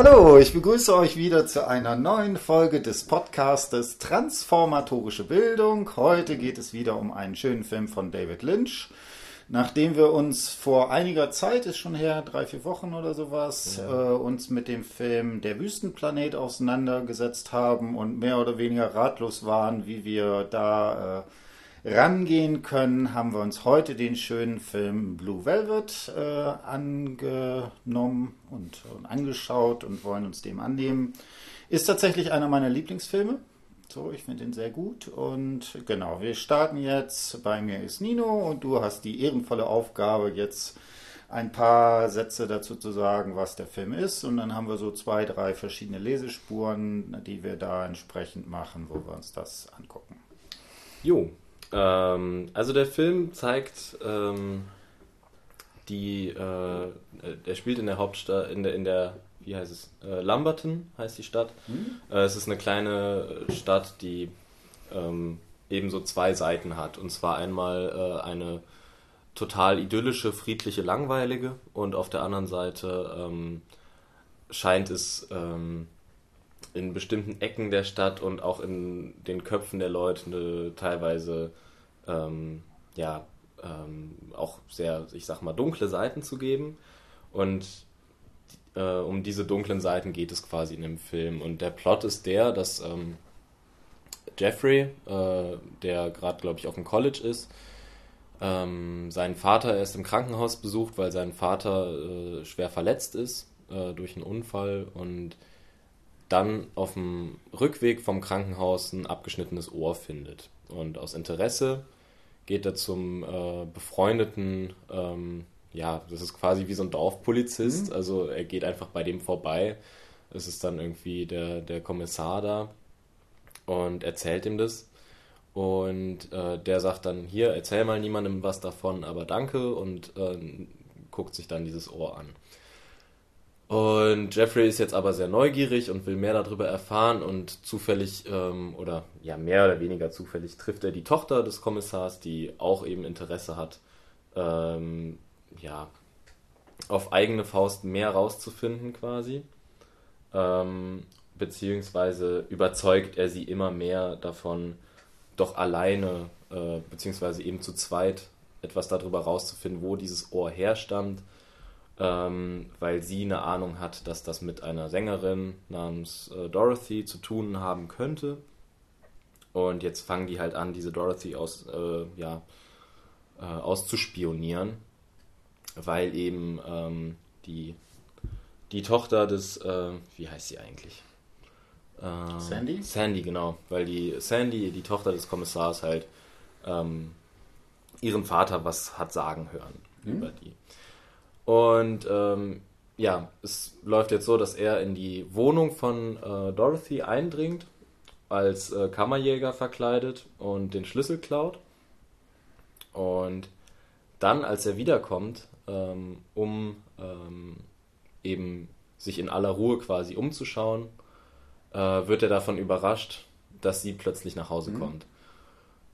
Hallo, ich begrüße euch wieder zu einer neuen Folge des Podcastes Transformatorische Bildung. Heute geht es wieder um einen schönen Film von David Lynch. Nachdem wir uns vor einiger Zeit, ist schon her, drei, vier Wochen oder sowas, ja. äh, uns mit dem Film Der Wüstenplanet auseinandergesetzt haben und mehr oder weniger ratlos waren, wie wir da äh, rangehen können, haben wir uns heute den schönen Film Blue Velvet äh, angenommen und, und angeschaut und wollen uns dem annehmen. Ist tatsächlich einer meiner Lieblingsfilme. So, ich finde ihn sehr gut. Und genau, wir starten jetzt. Bei mir ist Nino und du hast die ehrenvolle Aufgabe, jetzt ein paar Sätze dazu zu sagen, was der Film ist. Und dann haben wir so zwei, drei verschiedene Lesespuren, die wir da entsprechend machen, wo wir uns das angucken. Jo, ähm, also der Film zeigt ähm, die, äh, der spielt in der Hauptstadt, in der, in der wie heißt es? Äh, Lamberton heißt die Stadt. Mhm. Äh, es ist eine kleine Stadt, die ähm, eben so zwei Seiten hat. Und zwar einmal äh, eine total idyllische, friedliche, langweilige und auf der anderen Seite ähm, scheint es ähm, in bestimmten Ecken der Stadt und auch in den Köpfen der Leute eine, teilweise ähm, ja ähm, auch sehr, ich sag mal, dunkle Seiten zu geben. Und äh, um diese dunklen Seiten geht es quasi in dem Film. Und der Plot ist der, dass ähm, Jeffrey, äh, der gerade, glaube ich, auf dem College ist, ähm, seinen Vater erst im Krankenhaus besucht, weil sein Vater äh, schwer verletzt ist äh, durch einen Unfall und dann auf dem Rückweg vom Krankenhaus ein abgeschnittenes Ohr findet. Und aus Interesse geht er zum äh, befreundeten ähm, ja, das ist quasi wie so ein Dorfpolizist. Mhm. Also er geht einfach bei dem vorbei. Es ist dann irgendwie der, der Kommissar da und erzählt ihm das. Und äh, der sagt dann, hier, erzähl mal niemandem was davon, aber danke und äh, guckt sich dann dieses Ohr an. Und Jeffrey ist jetzt aber sehr neugierig und will mehr darüber erfahren und zufällig, ähm, oder ja, mehr oder weniger zufällig, trifft er die Tochter des Kommissars, die auch eben Interesse hat, ähm, ja, auf eigene Faust mehr rauszufinden quasi. Ähm, beziehungsweise überzeugt er sie immer mehr davon, doch alleine, äh, beziehungsweise eben zu zweit etwas darüber rauszufinden, wo dieses Ohr herstammt, ähm, weil sie eine Ahnung hat, dass das mit einer Sängerin namens äh, Dorothy zu tun haben könnte. Und jetzt fangen die halt an, diese Dorothy aus, äh, ja, äh, auszuspionieren weil eben ähm, die, die Tochter des, äh, wie heißt sie eigentlich? Äh, Sandy? Sandy, genau, weil die Sandy, die Tochter des Kommissars, halt ähm, ihren Vater was hat sagen hören mhm. über die. Und ähm, ja, es läuft jetzt so, dass er in die Wohnung von äh, Dorothy eindringt, als äh, Kammerjäger verkleidet und den Schlüssel klaut. Und dann, als er wiederkommt, ähm, um ähm, eben sich in aller Ruhe quasi umzuschauen, äh, wird er davon überrascht, dass sie plötzlich nach Hause mhm. kommt.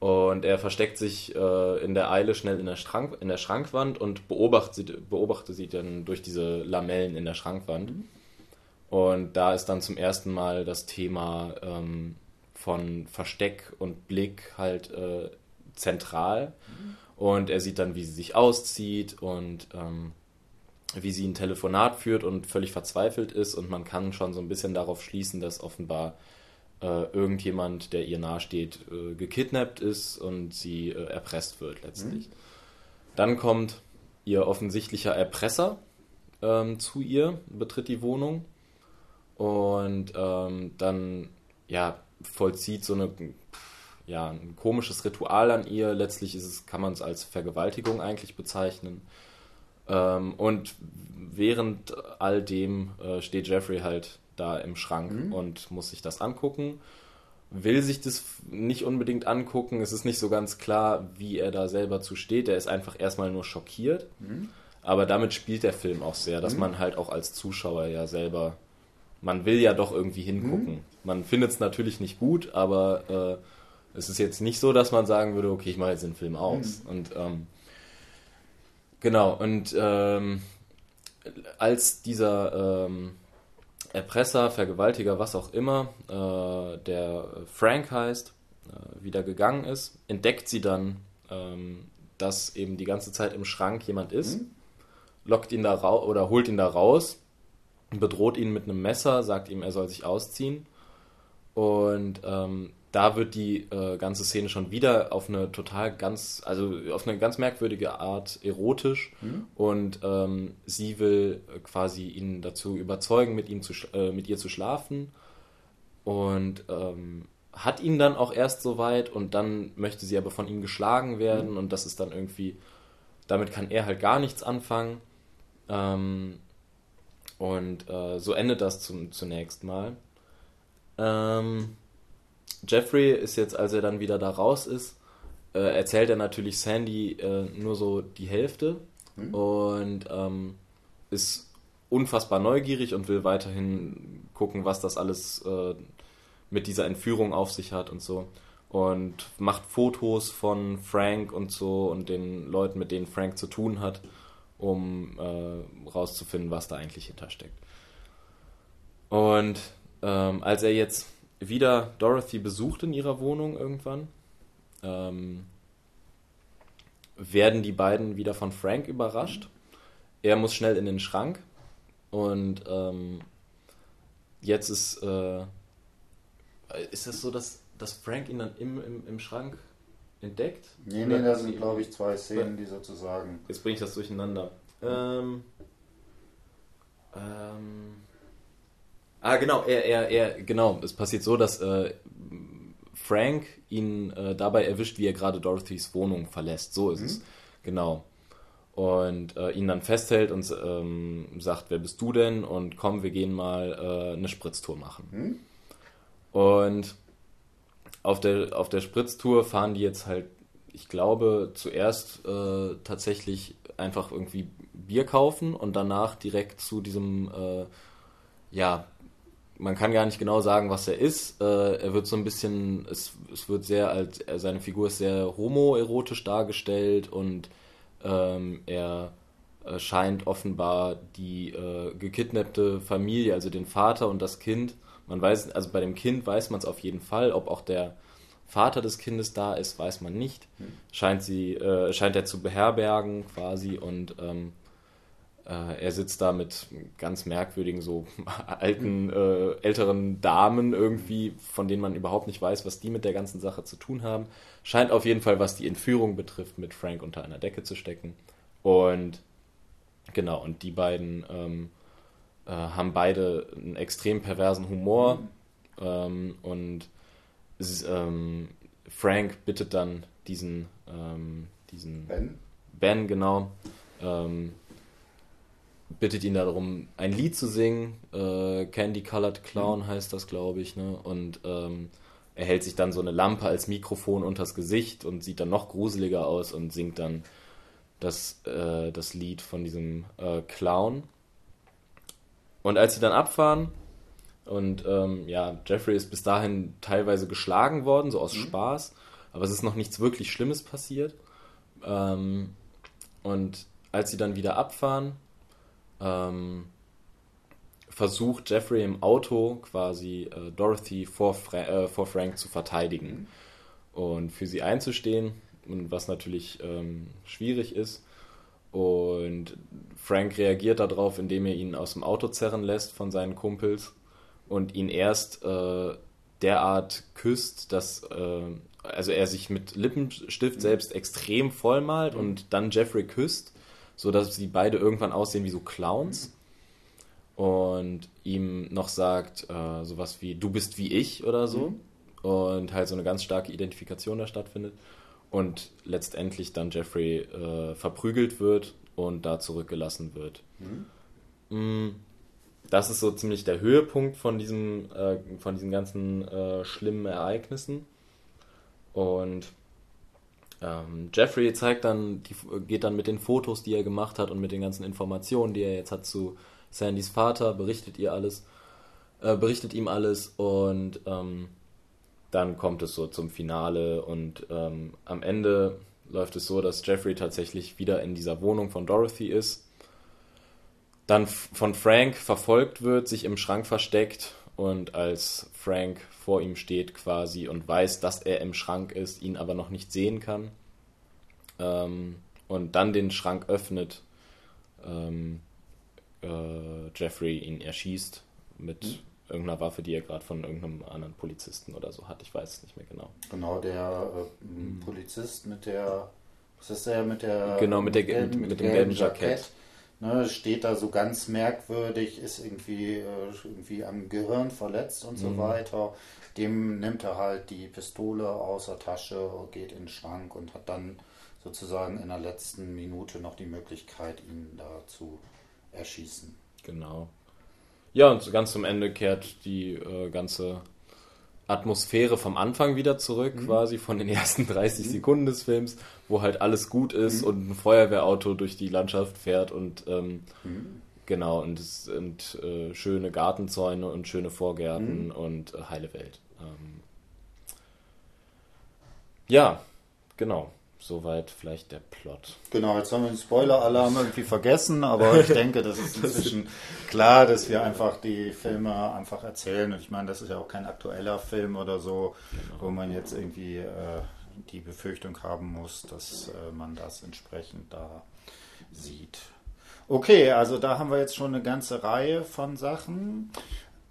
Und er versteckt sich äh, in der Eile schnell in der, Schrank, in der Schrankwand und beobachtet sie, beobachtet sie dann durch diese Lamellen in der Schrankwand. Mhm. Und da ist dann zum ersten Mal das Thema ähm, von Versteck und Blick halt äh, zentral. Mhm. Und er sieht dann, wie sie sich auszieht und ähm, wie sie ein Telefonat führt und völlig verzweifelt ist. Und man kann schon so ein bisschen darauf schließen, dass offenbar äh, irgendjemand, der ihr nahesteht, äh, gekidnappt ist und sie äh, erpresst wird letztlich. Mhm. Dann kommt ihr offensichtlicher Erpresser ähm, zu ihr, betritt die Wohnung und ähm, dann ja, vollzieht so eine ja, ein komisches Ritual an ihr. Letztlich ist es, kann man es als Vergewaltigung eigentlich bezeichnen. Ähm, und während all dem äh, steht Jeffrey halt da im Schrank mhm. und muss sich das angucken. Will sich das nicht unbedingt angucken. Es ist nicht so ganz klar, wie er da selber zu steht. Er ist einfach erstmal nur schockiert. Mhm. Aber damit spielt der Film auch sehr, dass mhm. man halt auch als Zuschauer ja selber, man will ja doch irgendwie hingucken. Mhm. Man findet es natürlich nicht gut, aber äh, es ist jetzt nicht so, dass man sagen würde, okay, ich mache jetzt den Film aus. Mhm. Und ähm, genau, und ähm, als dieser ähm, Erpresser, Vergewaltiger, was auch immer, äh, der Frank heißt, äh, wieder gegangen ist, entdeckt sie dann, ähm, dass eben die ganze Zeit im Schrank jemand ist, mhm. lockt ihn da raus oder holt ihn da raus, bedroht ihn mit einem Messer, sagt ihm, er soll sich ausziehen. Und ähm, da wird die äh, ganze Szene schon wieder auf eine total ganz, also auf eine ganz merkwürdige Art erotisch mhm. und ähm, sie will quasi ihn dazu überzeugen, mit ihm zu, äh, mit ihr zu schlafen und ähm, hat ihn dann auch erst so weit und dann möchte sie aber von ihm geschlagen werden mhm. und das ist dann irgendwie, damit kann er halt gar nichts anfangen ähm, und äh, so endet das zum, zunächst mal. Ähm, Jeffrey ist jetzt, als er dann wieder da raus ist, äh, erzählt er natürlich Sandy äh, nur so die Hälfte mhm. und ähm, ist unfassbar neugierig und will weiterhin gucken, was das alles äh, mit dieser Entführung auf sich hat und so. Und macht Fotos von Frank und so und den Leuten, mit denen Frank zu tun hat, um äh, rauszufinden, was da eigentlich hintersteckt. Und ähm, als er jetzt wieder Dorothy besucht in ihrer Wohnung irgendwann, ähm, werden die beiden wieder von Frank überrascht. Er muss schnell in den Schrank und ähm, jetzt ist, äh, ist es so, dass, dass Frank ihn dann im, im, im Schrank entdeckt? Nee, nee, da sind glaube ich zwei Szenen, die sozusagen. Jetzt bringe ich das durcheinander. Ähm, ähm, Ah, genau, er, er, er, genau. Es passiert so, dass äh, Frank ihn äh, dabei erwischt, wie er gerade Dorothys Wohnung verlässt. So ist mhm. es. Genau. Und äh, ihn dann festhält und ähm, sagt, wer bist du denn? Und komm, wir gehen mal äh, eine Spritztour machen. Mhm. Und auf der, auf der Spritztour fahren die jetzt halt, ich glaube, zuerst äh, tatsächlich einfach irgendwie Bier kaufen und danach direkt zu diesem äh, ja, man kann gar nicht genau sagen, was er ist. Äh, er wird so ein bisschen, es, es wird sehr als, seine Figur ist sehr homoerotisch dargestellt und ähm, er äh, scheint offenbar die äh, gekidnappte Familie, also den Vater und das Kind. Man weiß, also bei dem Kind weiß man es auf jeden Fall, ob auch der Vater des Kindes da ist, weiß man nicht. Hm. Scheint sie, äh, scheint er zu beherbergen quasi und ähm, äh, er sitzt da mit ganz merkwürdigen, so alten, äh, älteren Damen irgendwie, von denen man überhaupt nicht weiß, was die mit der ganzen Sache zu tun haben. Scheint auf jeden Fall, was die Entführung betrifft, mit Frank unter einer Decke zu stecken. Und genau, und die beiden ähm, äh, haben beide einen extrem perversen Humor. Ähm, und ähm, Frank bittet dann diesen, ähm, diesen Ben, ben genau, ähm, bittet ihn darum, ein Lied zu singen. Äh, Candy Colored Clown mhm. heißt das, glaube ich. Ne? Und ähm, er hält sich dann so eine Lampe als Mikrofon unters Gesicht und sieht dann noch gruseliger aus und singt dann das, äh, das Lied von diesem äh, Clown. Und als sie dann abfahren, und ähm, ja, Jeffrey ist bis dahin teilweise geschlagen worden, so aus mhm. Spaß, aber es ist noch nichts wirklich Schlimmes passiert. Ähm, und als sie dann wieder abfahren, ähm, versucht Jeffrey im Auto quasi äh, Dorothy vor, Fra äh, vor, Frank zu verteidigen und für sie einzustehen, was natürlich ähm, schwierig ist. Und Frank reagiert darauf, indem er ihn aus dem Auto zerren lässt von seinen Kumpels und ihn erst äh, derart küsst, dass äh, also er sich mit Lippenstift selbst extrem vollmalt und dann Jeffrey küsst so dass sie beide irgendwann aussehen wie so Clowns und ihm noch sagt äh, sowas wie du bist wie ich oder so mhm. und halt so eine ganz starke Identifikation da stattfindet und letztendlich dann Jeffrey äh, verprügelt wird und da zurückgelassen wird. Mhm. Mm, das ist so ziemlich der Höhepunkt von diesem äh, von diesen ganzen äh, schlimmen Ereignissen und ähm, Jeffrey zeigt dann, die, geht dann mit den Fotos, die er gemacht hat und mit den ganzen Informationen, die er jetzt hat zu Sandys Vater, berichtet ihr alles, äh, berichtet ihm alles und ähm, dann kommt es so zum Finale und ähm, am Ende läuft es so, dass Jeffrey tatsächlich wieder in dieser Wohnung von Dorothy ist dann von Frank verfolgt wird, sich im Schrank versteckt und als Frank vor ihm steht quasi und weiß, dass er im Schrank ist, ihn aber noch nicht sehen kann ähm, und dann den Schrank öffnet, ähm, äh, Jeffrey ihn erschießt mit mhm. irgendeiner Waffe, die er gerade von irgendeinem anderen Polizisten oder so hat. Ich weiß es nicht mehr genau. Genau, der äh, mhm. Polizist mit der, was ist der mit der? Genau, mit, der, gelben, mit, mit dem gelben Jackett. Jackett. Ne, steht da so ganz merkwürdig, ist irgendwie, äh, irgendwie am Gehirn verletzt und mhm. so weiter. Dem nimmt er halt die Pistole aus der Tasche, geht in den Schrank und hat dann sozusagen in der letzten Minute noch die Möglichkeit, ihn da zu erschießen. Genau. Ja, und ganz zum Ende kehrt die äh, ganze Atmosphäre vom Anfang wieder zurück, mhm. quasi von den ersten 30 mhm. Sekunden des Films, wo halt alles gut ist mhm. und ein Feuerwehrauto durch die Landschaft fährt und ähm, mhm. genau, und es sind äh, schöne Gartenzäune und schöne Vorgärten mhm. und äh, heile Welt. Ähm, ja, genau. Soweit vielleicht der Plot. Genau, jetzt haben wir den Spoiler-Alarm irgendwie vergessen, aber ich denke, das ist inzwischen klar, dass wir einfach die Filme einfach erzählen. Und ich meine, das ist ja auch kein aktueller Film oder so, genau. wo man jetzt irgendwie äh, die Befürchtung haben muss, dass äh, man das entsprechend da sieht. Okay, also da haben wir jetzt schon eine ganze Reihe von Sachen.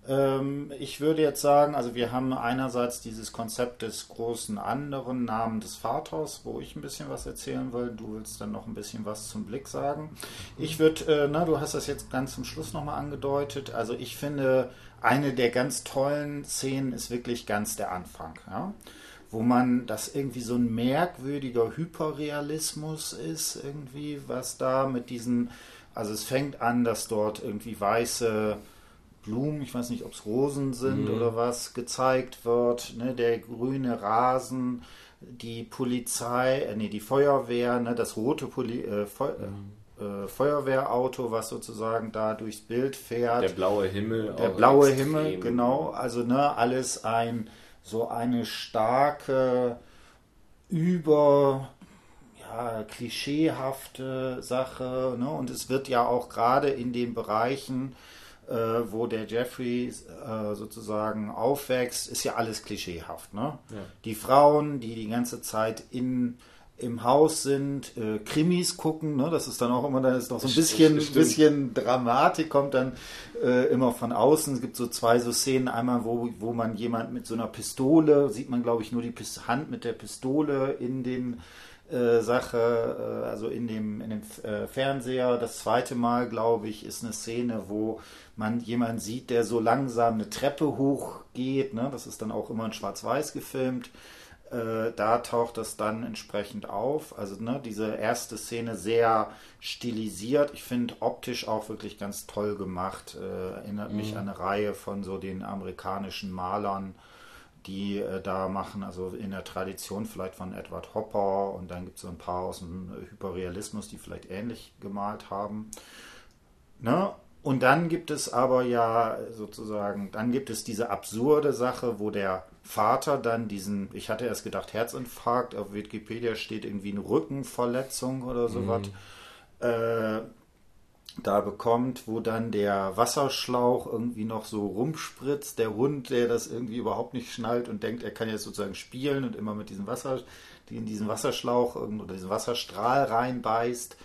Ähm, ich würde jetzt sagen, also wir haben einerseits dieses Konzept des großen anderen Namen des Vaters, wo ich ein bisschen was erzählen will. Du willst dann noch ein bisschen was zum Blick sagen. Ich würde, äh, na, du hast das jetzt ganz zum Schluss nochmal angedeutet. Also ich finde, eine der ganz tollen Szenen ist wirklich ganz der Anfang, ja? wo man das irgendwie so ein merkwürdiger Hyperrealismus ist, irgendwie, was da mit diesen, also es fängt an, dass dort irgendwie weiße Blumen, ich weiß nicht, ob es Rosen sind mhm. oder was, gezeigt wird. Ne? Der grüne Rasen, die Polizei, äh, nee, die Feuerwehr, ne? das rote Poli äh, Feu mhm. äh, Feuerwehrauto, was sozusagen da durchs Bild fährt. Der blaue Himmel. Der blaue Himmel, genau. Also ne, alles ein so eine starke über ja, klischeehafte Sache. Ne? Und es wird ja auch gerade in den Bereichen, äh, wo der Jeffrey äh, sozusagen aufwächst, ist ja alles klischeehaft. Ne? Ja. Die Frauen, die die ganze Zeit in im Haus sind, äh, Krimis gucken, ne? das ist dann auch immer, da ist noch so ein bisschen, bisschen Dramatik, kommt dann äh, immer von außen. Es gibt so zwei so Szenen, einmal, wo, wo man jemand mit so einer Pistole, sieht man glaube ich nur die Hand mit der Pistole in den äh, Sache, äh, also in dem, in dem äh, Fernseher. Das zweite Mal, glaube ich, ist eine Szene, wo man jemanden sieht, der so langsam eine Treppe hochgeht. Ne? Das ist dann auch immer in Schwarz-Weiß gefilmt. Da taucht das dann entsprechend auf. Also ne, diese erste Szene sehr stilisiert. Ich finde optisch auch wirklich ganz toll gemacht. Erinnert mhm. mich an eine Reihe von so den amerikanischen Malern, die äh, da machen, also in der Tradition vielleicht von Edward Hopper und dann gibt es so ein paar aus dem Hyperrealismus, die vielleicht ähnlich gemalt haben. Ne? Und dann gibt es aber ja sozusagen, dann gibt es diese absurde Sache, wo der Vater dann diesen, ich hatte erst gedacht Herzinfarkt, auf Wikipedia steht irgendwie eine Rückenverletzung oder sowas, mhm. äh, da bekommt, wo dann der Wasserschlauch irgendwie noch so rumspritzt, der Hund, der das irgendwie überhaupt nicht schnallt und denkt, er kann jetzt sozusagen spielen und immer mit diesem Wasser, in diesen Wasserschlauch oder diesen Wasserstrahl reinbeißt.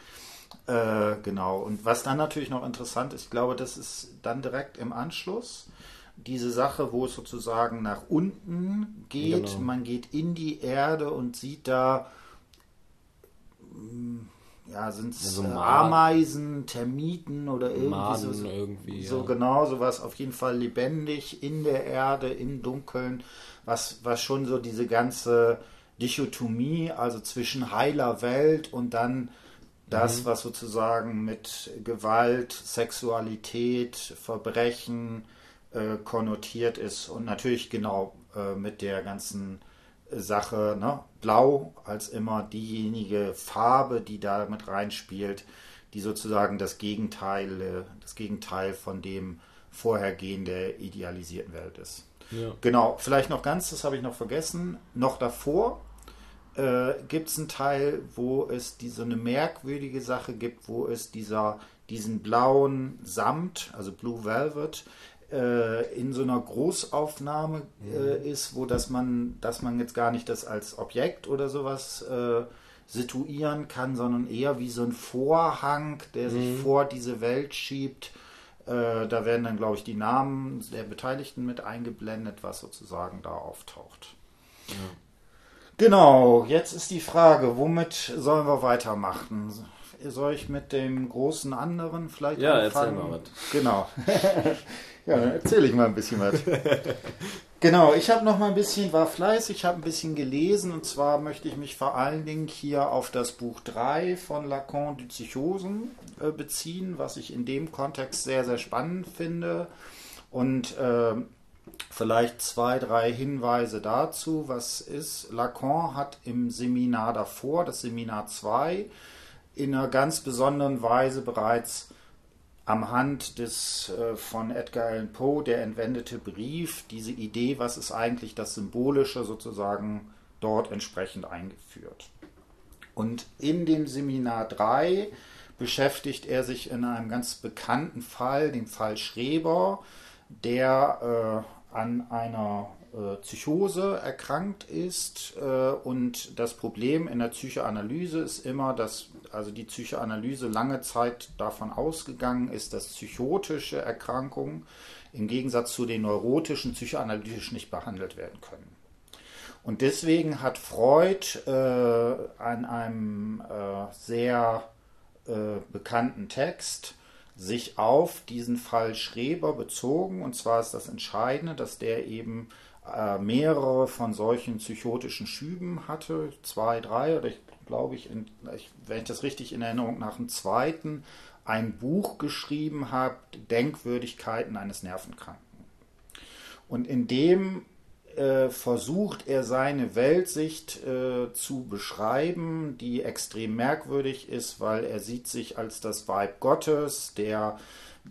Äh, genau. Und was dann natürlich noch interessant ist, ich glaube, das ist dann direkt im Anschluss diese Sache, wo es sozusagen nach unten geht. Genau. Man geht in die Erde und sieht da, mm, ja, sind es ja, so Ameisen, Termiten oder irgendwie Maden so. Irgendwie, so ja. genau, sowas auf jeden Fall lebendig in der Erde, im Dunkeln, was, was schon so diese ganze Dichotomie, also zwischen heiler Welt und dann das, mhm. was sozusagen mit Gewalt, Sexualität, Verbrechen äh, konnotiert ist und natürlich genau äh, mit der ganzen Sache, ne? Blau als immer diejenige Farbe, die da mit reinspielt, die sozusagen das Gegenteil, äh, das Gegenteil von dem Vorhergehen der idealisierten Welt ist. Ja. Genau, vielleicht noch ganz, das habe ich noch vergessen, noch davor äh, gibt es einen Teil, wo es diese eine merkwürdige Sache gibt, wo es dieser diesen blauen Samt, also Blue Velvet, äh, in so einer Großaufnahme äh, ist, wo das man, dass man jetzt gar nicht das als Objekt oder sowas äh, situieren kann, sondern eher wie so ein Vorhang, der sich Mhm. vor diese Welt schiebt. Äh, da werden dann, glaube ich, die Namen der Beteiligten mit eingeblendet, was sozusagen da auftaucht. Genau, jetzt ist die Frage, womit sollen wir weitermachen? Soll ich mit dem großen anderen vielleicht Ja, erzähl anfangen? mal was. Genau. ja, dann erzähle ich mal ein bisschen was. Genau, ich habe noch mal ein bisschen, war fleißig, habe ein bisschen gelesen und zwar möchte ich mich vor allen Dingen hier auf das Buch 3 von Lacan die Psychosen äh, beziehen, was ich in dem Kontext sehr, sehr spannend finde und äh, vielleicht zwei, drei Hinweise dazu, was ist. Lacan hat im Seminar davor, das Seminar 2, in einer ganz besonderen Weise bereits am Hand des äh, von Edgar Allan Poe, der entwendete Brief, diese Idee, was ist eigentlich das Symbolische sozusagen dort entsprechend eingeführt. Und in dem Seminar 3 beschäftigt er sich in einem ganz bekannten Fall, dem Fall Schreber, der äh, an einer Psychose erkrankt ist. Äh, und das Problem in der Psychoanalyse ist immer, dass also die Psychoanalyse lange Zeit davon ausgegangen ist, dass psychotische Erkrankungen im Gegensatz zu den neurotischen psychoanalytisch nicht behandelt werden können. Und deswegen hat Freud äh, an einem äh, sehr äh, bekannten Text sich auf diesen Fall Schreber bezogen. Und zwar ist das Entscheidende, dass der eben äh, mehrere von solchen psychotischen Schüben hatte, zwei, drei, oder ich glaube ich, ich, wenn ich das richtig in Erinnerung nach dem zweiten, ein Buch geschrieben hat, Denkwürdigkeiten eines Nervenkranken. Und in dem äh, versucht er seine Weltsicht äh, zu beschreiben, die extrem merkwürdig ist, weil er sieht sich als das Weib Gottes, der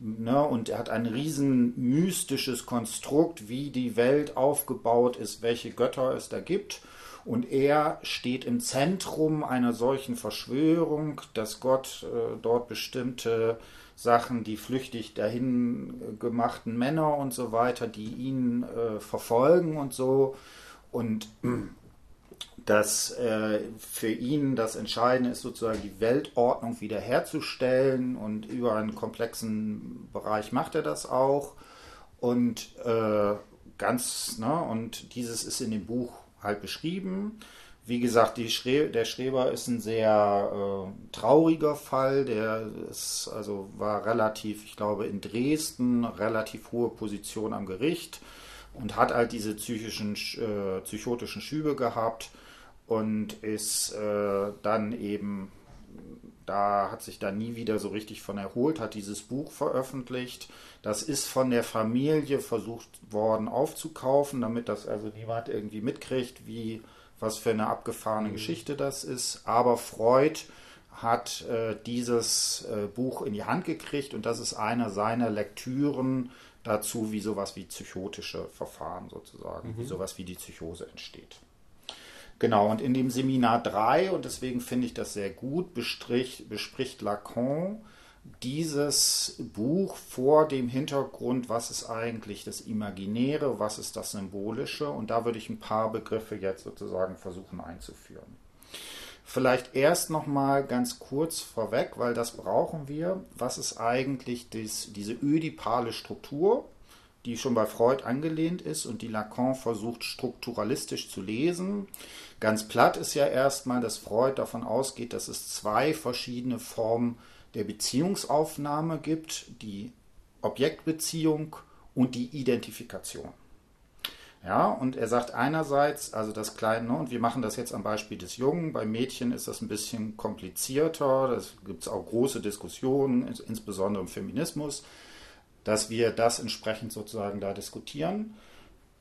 ne, und er hat ein riesen mystisches Konstrukt, wie die Welt aufgebaut ist, welche Götter es da gibt. Und er steht im Zentrum einer solchen Verschwörung, dass Gott äh, dort bestimmte Sachen, die flüchtig dahin gemachten Männer und so weiter, die ihn äh, verfolgen und so. Und dass äh, für ihn das Entscheidende ist, sozusagen die Weltordnung wiederherzustellen und über einen komplexen Bereich macht er das auch. Und äh, ganz, ne, und dieses ist in dem Buch halt beschrieben. Wie gesagt, Schre der Schreber ist ein sehr äh, trauriger Fall. Der ist, also war relativ, ich glaube, in Dresden relativ hohe Position am Gericht und hat halt diese psychischen, äh, psychotischen Schübe gehabt und ist äh, dann eben, da hat sich da nie wieder so richtig von erholt, hat dieses Buch veröffentlicht. Das ist von der Familie versucht worden aufzukaufen, damit das also niemand irgendwie mitkriegt, wie was für eine abgefahrene mhm. Geschichte das ist. Aber Freud hat äh, dieses äh, Buch in die Hand gekriegt und das ist einer seiner Lektüren dazu, wie sowas wie psychotische Verfahren sozusagen, mhm. wie sowas wie die Psychose entsteht. Genau, und in dem Seminar 3, und deswegen finde ich das sehr gut, bestrich, bespricht Lacan dieses Buch vor dem Hintergrund, was ist eigentlich das Imaginäre, was ist das Symbolische, und da würde ich ein paar Begriffe jetzt sozusagen versuchen einzuführen. Vielleicht erst nochmal ganz kurz vorweg, weil das brauchen wir. Was ist eigentlich dies, diese ödipale Struktur, die schon bei Freud angelehnt ist und die Lacan versucht strukturalistisch zu lesen? Ganz platt ist ja erstmal, dass Freud davon ausgeht, dass es zwei verschiedene Formen der Beziehungsaufnahme gibt, die Objektbeziehung und die Identifikation. Ja, und er sagt einerseits, also das Kleine, und wir machen das jetzt am Beispiel des Jungen, bei Mädchen ist das ein bisschen komplizierter, da gibt es auch große Diskussionen, insbesondere im Feminismus, dass wir das entsprechend sozusagen da diskutieren.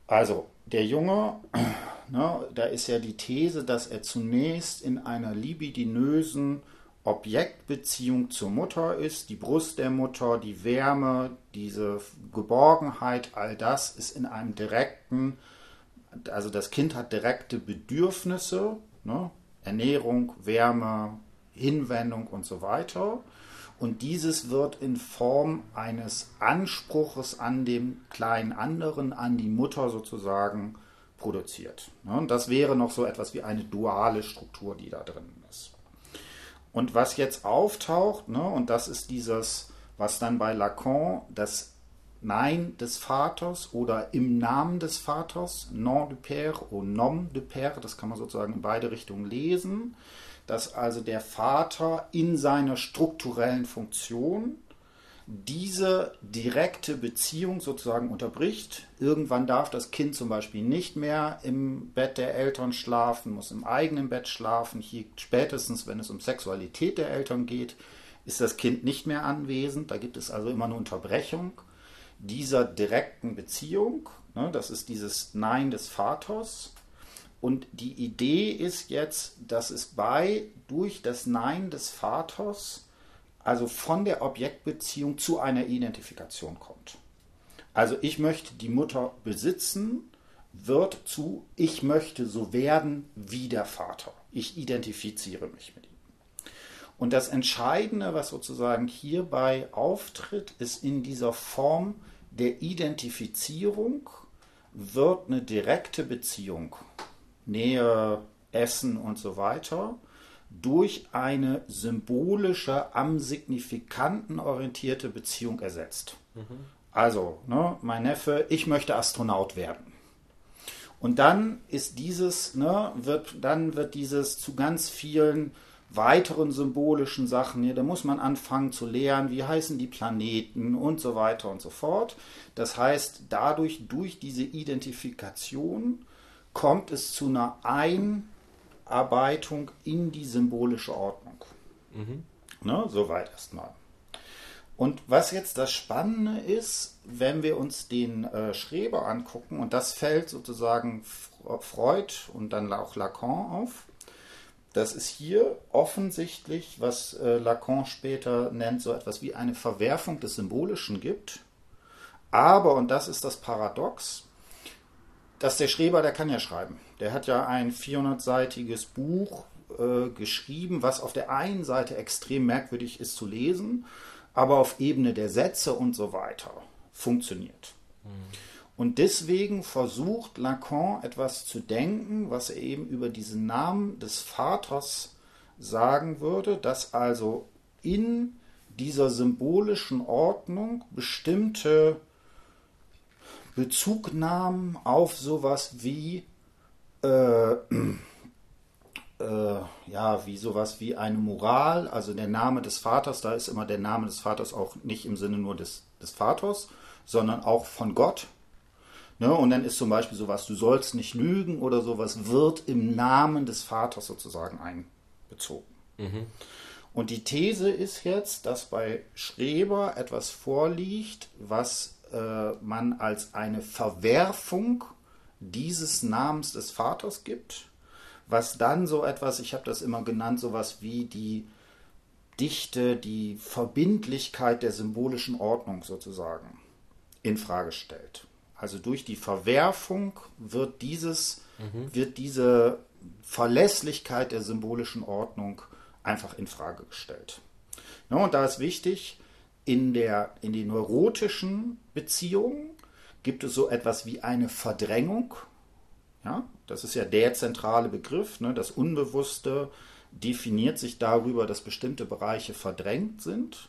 Also, der Junge, ne, da ist ja die These, dass er zunächst in einer libidinösen Objektbeziehung zur Mutter ist, die Brust der Mutter, die Wärme, diese Geborgenheit, all das ist in einem direkten, also das Kind hat direkte Bedürfnisse, ne? Ernährung, Wärme, Hinwendung und so weiter. Und dieses wird in Form eines Anspruches an dem kleinen anderen, an die Mutter sozusagen produziert. Und das wäre noch so etwas wie eine duale Struktur, die da drin ist. Und was jetzt auftaucht, ne, und das ist dieses, was dann bei Lacan das Nein des Vaters oder im Namen des Vaters, Nom du Père oder Nom du Père, das kann man sozusagen in beide Richtungen lesen, dass also der Vater in seiner strukturellen Funktion diese direkte Beziehung sozusagen unterbricht. Irgendwann darf das Kind zum Beispiel nicht mehr im Bett der Eltern schlafen, muss im eigenen Bett schlafen. Hier spätestens, wenn es um Sexualität der Eltern geht, ist das Kind nicht mehr anwesend. Da gibt es also immer eine Unterbrechung dieser direkten Beziehung. Ne, das ist dieses Nein des Vaters. Und die Idee ist jetzt, dass es bei durch das Nein des Vaters also von der Objektbeziehung zu einer Identifikation kommt. Also ich möchte die Mutter besitzen, wird zu ich möchte so werden wie der Vater. Ich identifiziere mich mit ihm. Und das Entscheidende, was sozusagen hierbei auftritt, ist in dieser Form der Identifizierung wird eine direkte Beziehung, Nähe, Essen und so weiter, durch eine symbolische, am Signifikanten orientierte Beziehung ersetzt. Mhm. Also, ne, mein Neffe, ich möchte Astronaut werden. Und dann ist dieses, ne, wird, dann wird dieses zu ganz vielen weiteren symbolischen Sachen hier, da muss man anfangen zu lernen, wie heißen die Planeten und so weiter und so fort. Das heißt, dadurch, durch diese Identifikation, kommt es zu einer Ein- Einarbeitung in die symbolische Ordnung. Mhm. Ne, soweit erstmal. Und was jetzt das Spannende ist, wenn wir uns den äh, Schreber angucken, und das fällt sozusagen Freud und dann auch Lacan auf, das ist hier offensichtlich, was äh, Lacan später nennt, so etwas wie eine Verwerfung des Symbolischen gibt. Aber, und das ist das Paradox, dass der Schreber, der kann ja schreiben. Der hat ja ein 400-seitiges Buch äh, geschrieben, was auf der einen Seite extrem merkwürdig ist zu lesen, aber auf Ebene der Sätze und so weiter funktioniert. Mhm. Und deswegen versucht Lacan etwas zu denken, was er eben über diesen Namen des Vaters sagen würde, dass also in dieser symbolischen Ordnung bestimmte Bezugnahmen auf sowas wie äh, äh, ja, wie sowas wie eine Moral, also der Name des Vaters, da ist immer der Name des Vaters auch nicht im Sinne nur des, des Vaters, sondern auch von Gott. Ne? Und dann ist zum Beispiel sowas, du sollst nicht lügen oder sowas, wird im Namen des Vaters sozusagen einbezogen. Mhm. Und die These ist jetzt, dass bei Schreber etwas vorliegt, was äh, man als eine Verwerfung dieses Namens des Vaters gibt, was dann so etwas, ich habe das immer genannt, sowas wie die Dichte, die Verbindlichkeit der symbolischen Ordnung sozusagen in Frage stellt. Also durch die Verwerfung wird dieses, mhm. wird diese Verlässlichkeit der symbolischen Ordnung einfach in Frage gestellt. Ja, und da ist wichtig, in, der, in den neurotischen Beziehungen gibt es so etwas wie eine Verdrängung. Ja, das ist ja der zentrale Begriff. Ne? Das Unbewusste definiert sich darüber, dass bestimmte Bereiche verdrängt sind,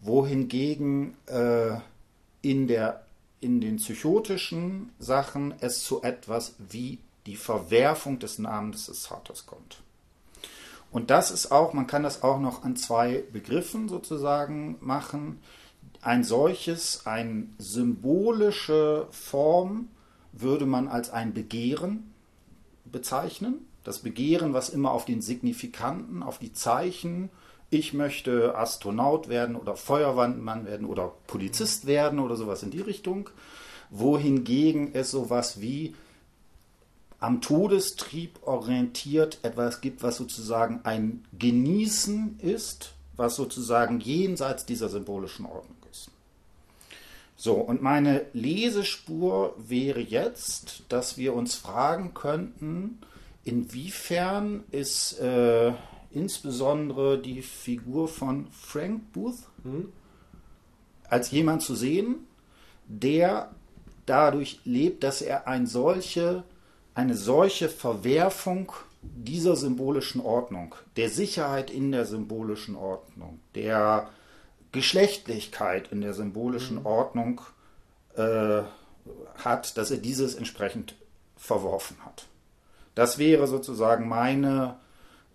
wohingegen äh, in, der, in den psychotischen Sachen es zu etwas wie die Verwerfung des Namens des Vaters kommt. Und das ist auch, man kann das auch noch an zwei Begriffen sozusagen machen. Ein solches, eine symbolische Form würde man als ein Begehren bezeichnen. Das Begehren, was immer auf den Signifikanten, auf die Zeichen, ich möchte Astronaut werden oder Feuerwehrmann werden oder Polizist werden oder sowas in die Richtung. Wohingegen es sowas wie am Todestrieb orientiert etwas gibt, was sozusagen ein Genießen ist, was sozusagen jenseits dieser symbolischen Ordnung ist. So, und meine Lesespur wäre jetzt, dass wir uns fragen könnten, inwiefern ist, äh, insbesondere die Figur von Frank Booth mhm. als jemand zu sehen, der dadurch lebt, dass er ein solche, eine solche Verwerfung dieser symbolischen Ordnung, der Sicherheit in der symbolischen Ordnung, der Geschlechtlichkeit in der symbolischen mhm. Ordnung äh, hat, dass er dieses entsprechend verworfen hat. Das wäre sozusagen meine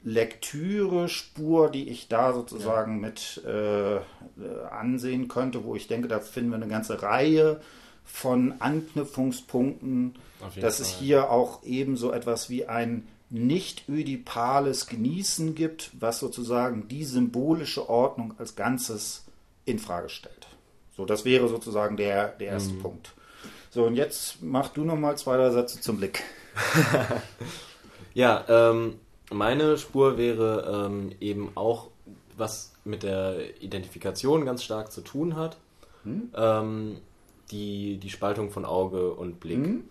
Lektüre-Spur, die ich da sozusagen ja. mit äh, ansehen könnte, wo ich denke, da finden wir eine ganze Reihe von Anknüpfungspunkten, dass Fall. es hier auch eben so etwas wie ein nicht ödipales Genießen gibt, was sozusagen die symbolische Ordnung als Ganzes in Frage stellt. So, das wäre sozusagen der, der erste mhm. Punkt. So, und jetzt mach du noch mal zwei, drei Sätze zum Blick. ja, ähm, meine Spur wäre ähm, eben auch, was mit der Identifikation ganz stark zu tun hat. Hm? Ähm, die, die Spaltung von Auge und Blick. Hm?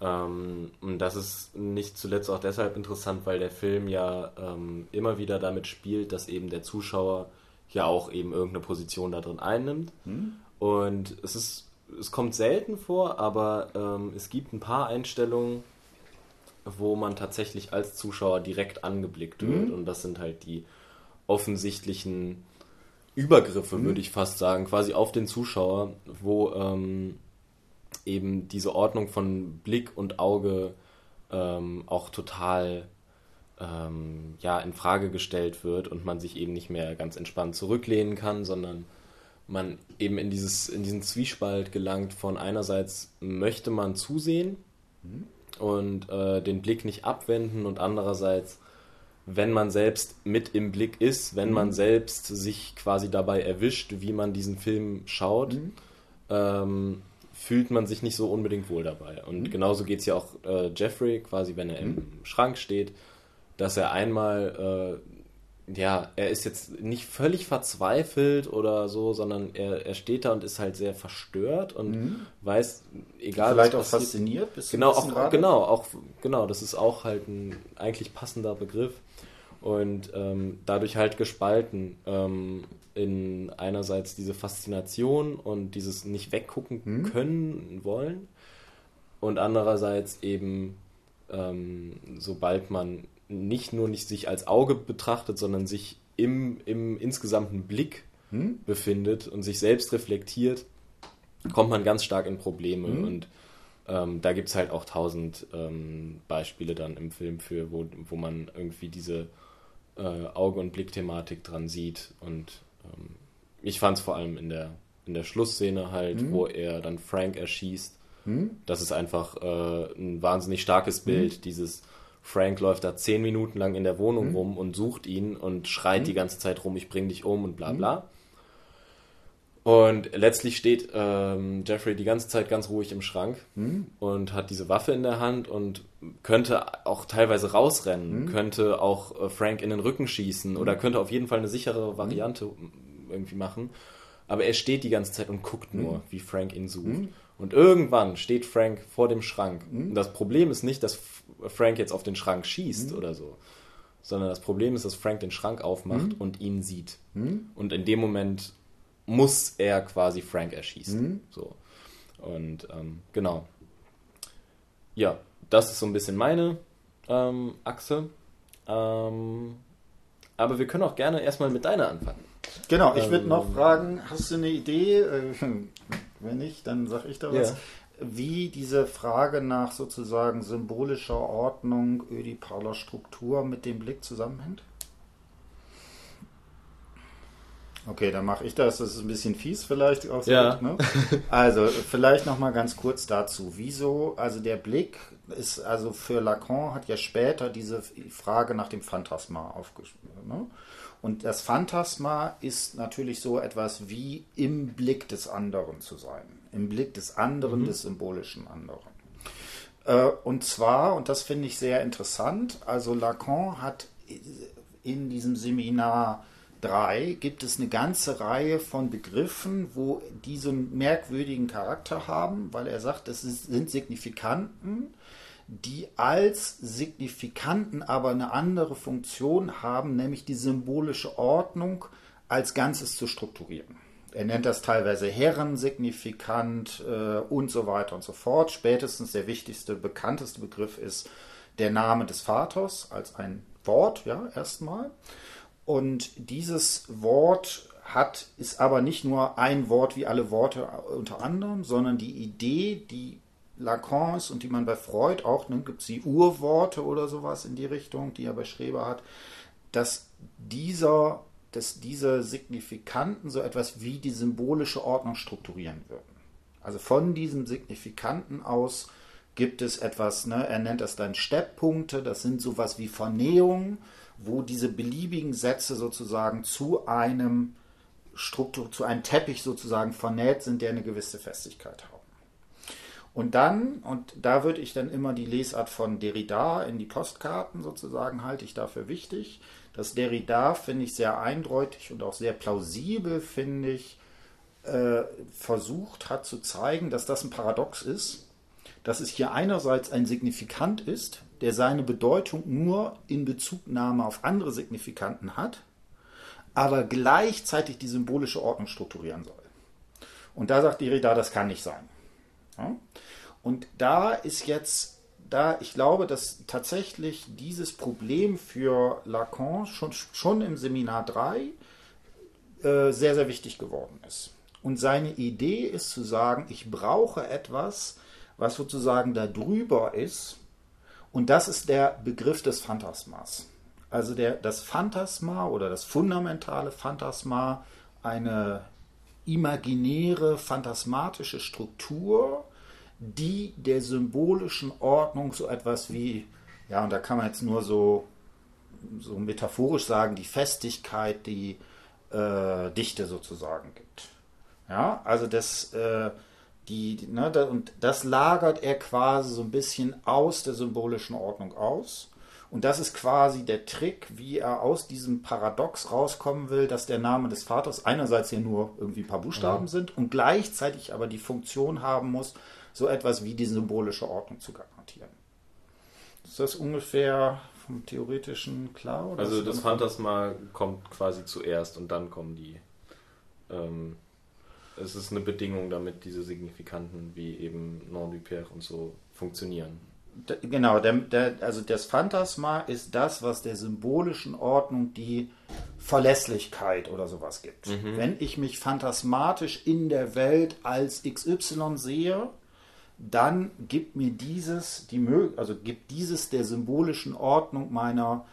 Ähm, und das ist nicht zuletzt auch deshalb interessant, weil der Film ja ähm, immer wieder damit spielt, dass eben der Zuschauer ja auch eben irgendeine Position da drin einnimmt. Hm? Und es ist, es kommt selten vor, aber ähm, es gibt ein paar Einstellungen, wo man tatsächlich als Zuschauer direkt angeblickt wird. Mhm. Und das sind halt die offensichtlichen Übergriffe, mhm. würde ich fast sagen, quasi auf den Zuschauer, wo ähm, eben diese Ordnung von Blick und Auge ähm, auch total ähm, ja, in Frage gestellt wird und man sich eben nicht mehr ganz entspannt zurücklehnen kann, sondern man eben in, dieses, in diesen Zwiespalt gelangt von einerseits möchte man zusehen mhm. und äh, den Blick nicht abwenden und andererseits, wenn man selbst mit im Blick ist, wenn mhm. man selbst sich quasi dabei erwischt, wie man diesen Film schaut, mhm. ähm, fühlt man sich nicht so unbedingt wohl dabei. Und mhm. genauso geht es ja auch äh, Jeffrey, quasi wenn er im mhm. Schrank steht, dass er einmal, äh, ja, er ist jetzt nicht völlig verzweifelt oder so, sondern er, er steht da und ist halt sehr verstört und mhm. weiß, egal Vielleicht was auch passiert, fasziniert, bist genau, auch, genau, auch, genau, das ist auch halt ein eigentlich passender Begriff und ähm, dadurch halt gespalten ähm, in einerseits diese Faszination und dieses nicht weggucken mhm. können wollen und andererseits eben ähm, sobald man nicht nur nicht sich als Auge betrachtet, sondern sich im, im insgesamten Blick hm? befindet und sich selbst reflektiert, kommt man ganz stark in Probleme. Hm? Und ähm, da gibt es halt auch tausend ähm, Beispiele dann im Film für, wo, wo man irgendwie diese äh, Auge- und Blickthematik dran sieht. Und ähm, ich fand es vor allem in der, in der Schlussszene halt, hm? wo er dann Frank erschießt. Hm? Das ist einfach äh, ein wahnsinnig starkes Bild, hm? dieses Frank läuft da zehn Minuten lang in der Wohnung mhm. rum und sucht ihn und schreit mhm. die ganze Zeit rum, ich bring dich um und bla mhm. bla. Und letztlich steht ähm, Jeffrey die ganze Zeit ganz ruhig im Schrank mhm. und hat diese Waffe in der Hand und könnte auch teilweise rausrennen, mhm. könnte auch äh, Frank in den Rücken schießen oder könnte auf jeden Fall eine sichere Variante irgendwie machen. Aber er steht die ganze Zeit und guckt nur, wie Frank ihn sucht. Und irgendwann steht Frank vor dem Schrank. Und das Problem ist nicht, dass Frank jetzt auf den Schrank schießt mhm. oder so. Sondern das Problem ist, dass Frank den Schrank aufmacht mhm. und ihn sieht. Mhm. Und in dem Moment muss er quasi Frank erschießen. Mhm. So. Und ähm, genau. Ja, das ist so ein bisschen meine ähm, Achse. Ähm, aber wir können auch gerne erstmal mit deiner anfangen. Genau, ich würde noch ähm, fragen, hast du eine Idee? Äh, wenn nicht, dann sage ich da was. Ja wie diese Frage nach sozusagen symbolischer Ordnung, ödipaler Struktur mit dem Blick zusammenhängt? Okay, dann mache ich das. Das ist ein bisschen fies vielleicht. Auch so, ja. Ne? Also vielleicht noch mal ganz kurz dazu. Wieso? Also der Blick ist also für Lacan hat ja später diese Frage nach dem Phantasma aufgeschrieben. Ne? Und das Phantasma ist natürlich so etwas wie im Blick des anderen zu sein im Blick des anderen, mhm. des symbolischen anderen. Äh, und zwar, und das finde ich sehr interessant, also Lacan hat in diesem Seminar 3 gibt es eine ganze Reihe von Begriffen, wo diese merkwürdigen Charakter haben, weil er sagt, es sind Signifikanten, die als Signifikanten aber eine andere Funktion haben, nämlich die symbolische Ordnung als Ganzes zu strukturieren. Er nennt das teilweise Herrensignifikant äh, und so weiter und so fort. Spätestens der wichtigste, bekannteste Begriff ist der Name des Vaters als ein Wort, ja, erstmal. Und dieses Wort hat, ist aber nicht nur ein Wort wie alle Worte unter anderem, sondern die Idee, die Lacan ist und die man bei Freud auch, ne, gibt es die Urworte oder sowas in die Richtung, die er bei Schreber hat, dass dieser, dass diese Signifikanten so etwas wie die symbolische Ordnung strukturieren würden. Also von diesem Signifikanten aus gibt es etwas, ne, er nennt das dann Stepppunkte, das sind sowas wie Vernähungen, wo diese beliebigen Sätze sozusagen zu einem Struktur, zu einem Teppich sozusagen vernäht sind, der eine gewisse Festigkeit haben. Und dann, und da würde ich dann immer die Lesart von Derrida in die Postkarten sozusagen halte ich dafür wichtig. Das Derrida finde ich sehr eindeutig und auch sehr plausibel, finde ich, äh, versucht hat zu zeigen, dass das ein Paradox ist, dass es hier einerseits ein Signifikant ist, der seine Bedeutung nur in Bezugnahme auf andere Signifikanten hat, aber gleichzeitig die symbolische Ordnung strukturieren soll. Und da sagt Derrida, das kann nicht sein. Ja? Und da ist jetzt, da ich glaube, dass tatsächlich dieses Problem für Lacan schon, schon im Seminar 3 äh, sehr, sehr wichtig geworden ist. Und seine Idee ist zu sagen, ich brauche etwas, was sozusagen da drüber ist. Und das ist der Begriff des Phantasmas. Also der, das Phantasma oder das fundamentale Phantasma, eine imaginäre, phantasmatische Struktur, die der symbolischen Ordnung so etwas wie, ja, und da kann man jetzt nur so, so metaphorisch sagen, die Festigkeit, die äh, Dichte sozusagen gibt. Ja, also das, äh, die, ne, da, und das lagert er quasi so ein bisschen aus der symbolischen Ordnung aus. Und das ist quasi der Trick, wie er aus diesem Paradox rauskommen will, dass der Name des Vaters einerseits ja nur irgendwie ein paar Buchstaben ja. sind und gleichzeitig aber die Funktion haben muss, so etwas wie die symbolische Ordnung zu garantieren. Ist das ungefähr vom Theoretischen klar? also das Phantasma kommt quasi zuerst und dann kommen die. Ähm, es ist eine Bedingung, damit diese Signifikanten wie eben Non du Père und so funktionieren. Genau, der, der, also das Phantasma ist das, was der symbolischen Ordnung die Verlässlichkeit oder sowas gibt. Mhm. Wenn ich mich phantasmatisch in der Welt als XY sehe, dann gibt mir dieses die also gibt dieses der symbolischen Ordnung meiner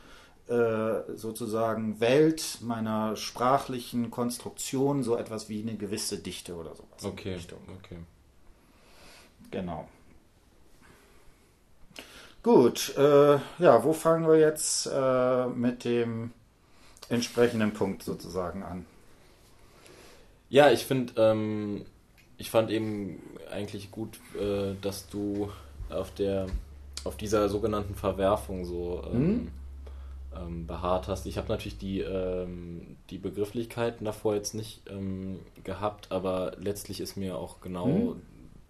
äh, sozusagen Welt, meiner sprachlichen Konstruktion so etwas wie eine gewisse Dichte oder sowas. Okay. okay. Genau. Gut, äh, ja, wo fangen wir jetzt äh, mit dem entsprechenden Punkt sozusagen an? Ja, ich finde, ähm, ich fand eben eigentlich gut, äh, dass du auf der auf dieser sogenannten Verwerfung so ähm, hm? ähm, beharrt hast. Ich habe natürlich die, ähm, die Begrifflichkeiten davor jetzt nicht ähm, gehabt, aber letztlich ist mir auch genau hm?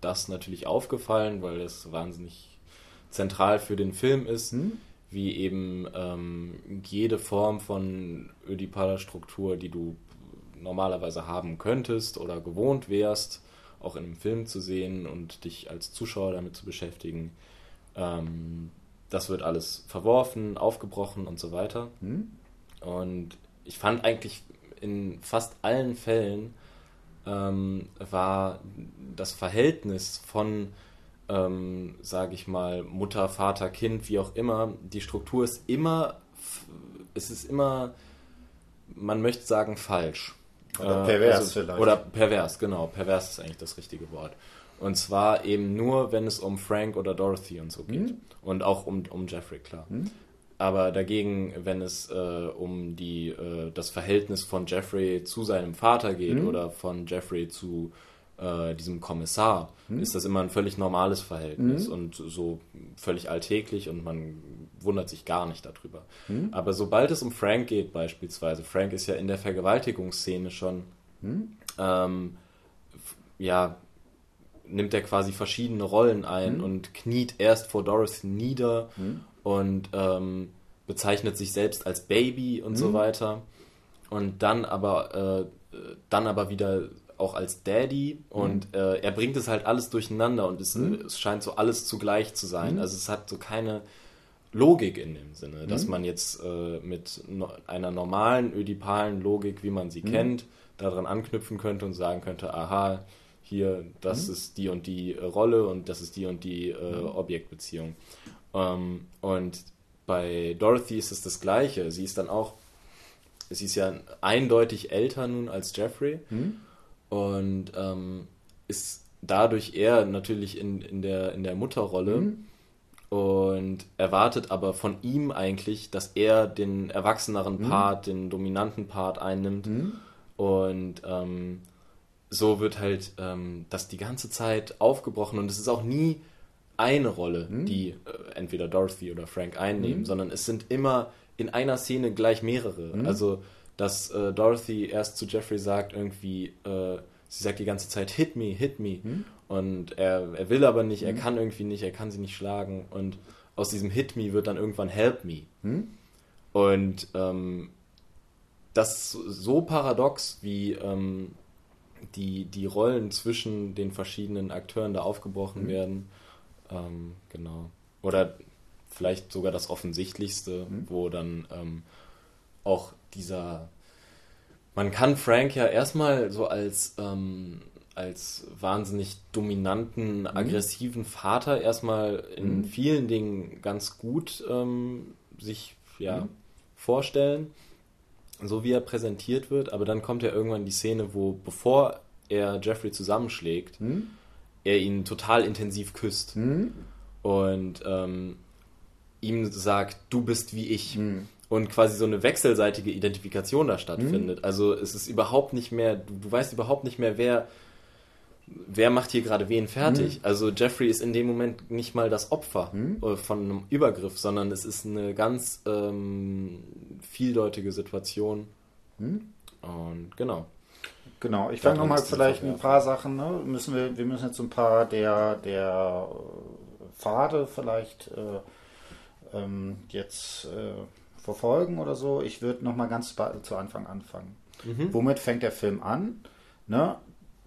das natürlich aufgefallen, weil es wahnsinnig zentral für den Film ist, hm? wie eben ähm, jede Form von ödipaler Struktur, die du normalerweise haben könntest oder gewohnt wärst, auch in einem Film zu sehen und dich als Zuschauer damit zu beschäftigen. Ähm, das wird alles verworfen, aufgebrochen und so weiter. Mhm. Und ich fand eigentlich in fast allen Fällen ähm, war das Verhältnis von, ähm, sage ich mal, Mutter, Vater, Kind, wie auch immer, die Struktur ist immer, es ist immer, man möchte sagen, falsch. Oder äh, pervers also, vielleicht. Oder pervers, genau. Pervers ist eigentlich das richtige Wort. Und zwar eben nur, wenn es um Frank oder Dorothy und so geht. Hm? Und auch um, um Jeffrey, klar. Hm? Aber dagegen, wenn es äh, um die, äh, das Verhältnis von Jeffrey zu seinem Vater geht hm? oder von Jeffrey zu äh, diesem Kommissar, hm? ist das immer ein völlig normales Verhältnis hm? und so völlig alltäglich und man wundert sich gar nicht darüber. Hm? Aber sobald es um Frank geht beispielsweise, Frank ist ja in der Vergewaltigungsszene schon, hm? ähm, ja, nimmt er quasi verschiedene Rollen ein mhm. und kniet erst vor Dorothy nieder mhm. und ähm, bezeichnet sich selbst als Baby und so mhm. weiter. Und dann aber, äh, dann aber wieder auch als Daddy und mhm. äh, er bringt es halt alles durcheinander und es, mhm. es scheint so alles zugleich zu sein. Mhm. Also es hat so keine Logik in dem Sinne, dass man jetzt äh, mit no einer normalen ödipalen Logik, wie man sie kennt, daran anknüpfen könnte und sagen könnte, aha, hier, das mhm. ist die und die äh, Rolle und das ist die und die äh, mhm. Objektbeziehung. Ähm, und bei Dorothy ist es das Gleiche. Sie ist dann auch, sie ist ja eindeutig älter nun als Jeffrey mhm. und ähm, ist dadurch eher natürlich in, in, der, in der Mutterrolle mhm. Und erwartet aber von ihm eigentlich, dass er den erwachseneren mhm. Part, den dominanten Part einnimmt mhm. und ähm, so wird halt ähm, das die ganze Zeit aufgebrochen und es ist auch nie eine Rolle, mhm. die äh, entweder Dorothy oder Frank einnehmen, mhm. sondern es sind immer in einer Szene gleich mehrere. Mhm. Also, dass äh, Dorothy erst zu Jeffrey sagt, irgendwie, äh, sie sagt die ganze Zeit, hit me, hit me. Mhm. Und er, er will aber nicht, er mhm. kann irgendwie nicht, er kann sie nicht schlagen. Und aus diesem Hit me wird dann irgendwann Help me. Mhm. Und ähm, das so paradox, wie ähm, die, die Rollen zwischen den verschiedenen Akteuren da aufgebrochen werden ähm, genau. Oder vielleicht sogar das Offensichtlichste, mhm. wo dann ähm, auch dieser. Man kann Frank ja erstmal so als, ähm, als wahnsinnig dominanten, mhm. aggressiven Vater erstmal in mhm. vielen Dingen ganz gut ähm, sich ja, mhm. vorstellen, so wie er präsentiert wird. Aber dann kommt ja irgendwann die Szene, wo bevor er Jeffrey zusammenschlägt, mhm er ihn total intensiv küsst mhm. und ähm, ihm sagt, du bist wie ich. Und quasi so eine wechselseitige Identifikation da stattfindet. Mhm. Also es ist überhaupt nicht mehr, du, du, weißt überhaupt nicht mehr, wer, wer macht hier gerade wen fertig. Mhm. Also Jeffrey ist in dem Moment nicht mal das Opfer mhm. äh, von einem Übergriff, sondern es ist eine ganz ähm, vieldeutige Situation. Mhm. Und genau. Genau, ich fange nochmal vielleicht ein paar Sachen, ne? müssen wir, wir müssen jetzt ein paar der, der äh, Pfade vielleicht äh, ähm, jetzt äh, verfolgen oder so. Ich würde nochmal ganz zu Anfang anfangen. Mhm. Womit fängt der Film an? Ne?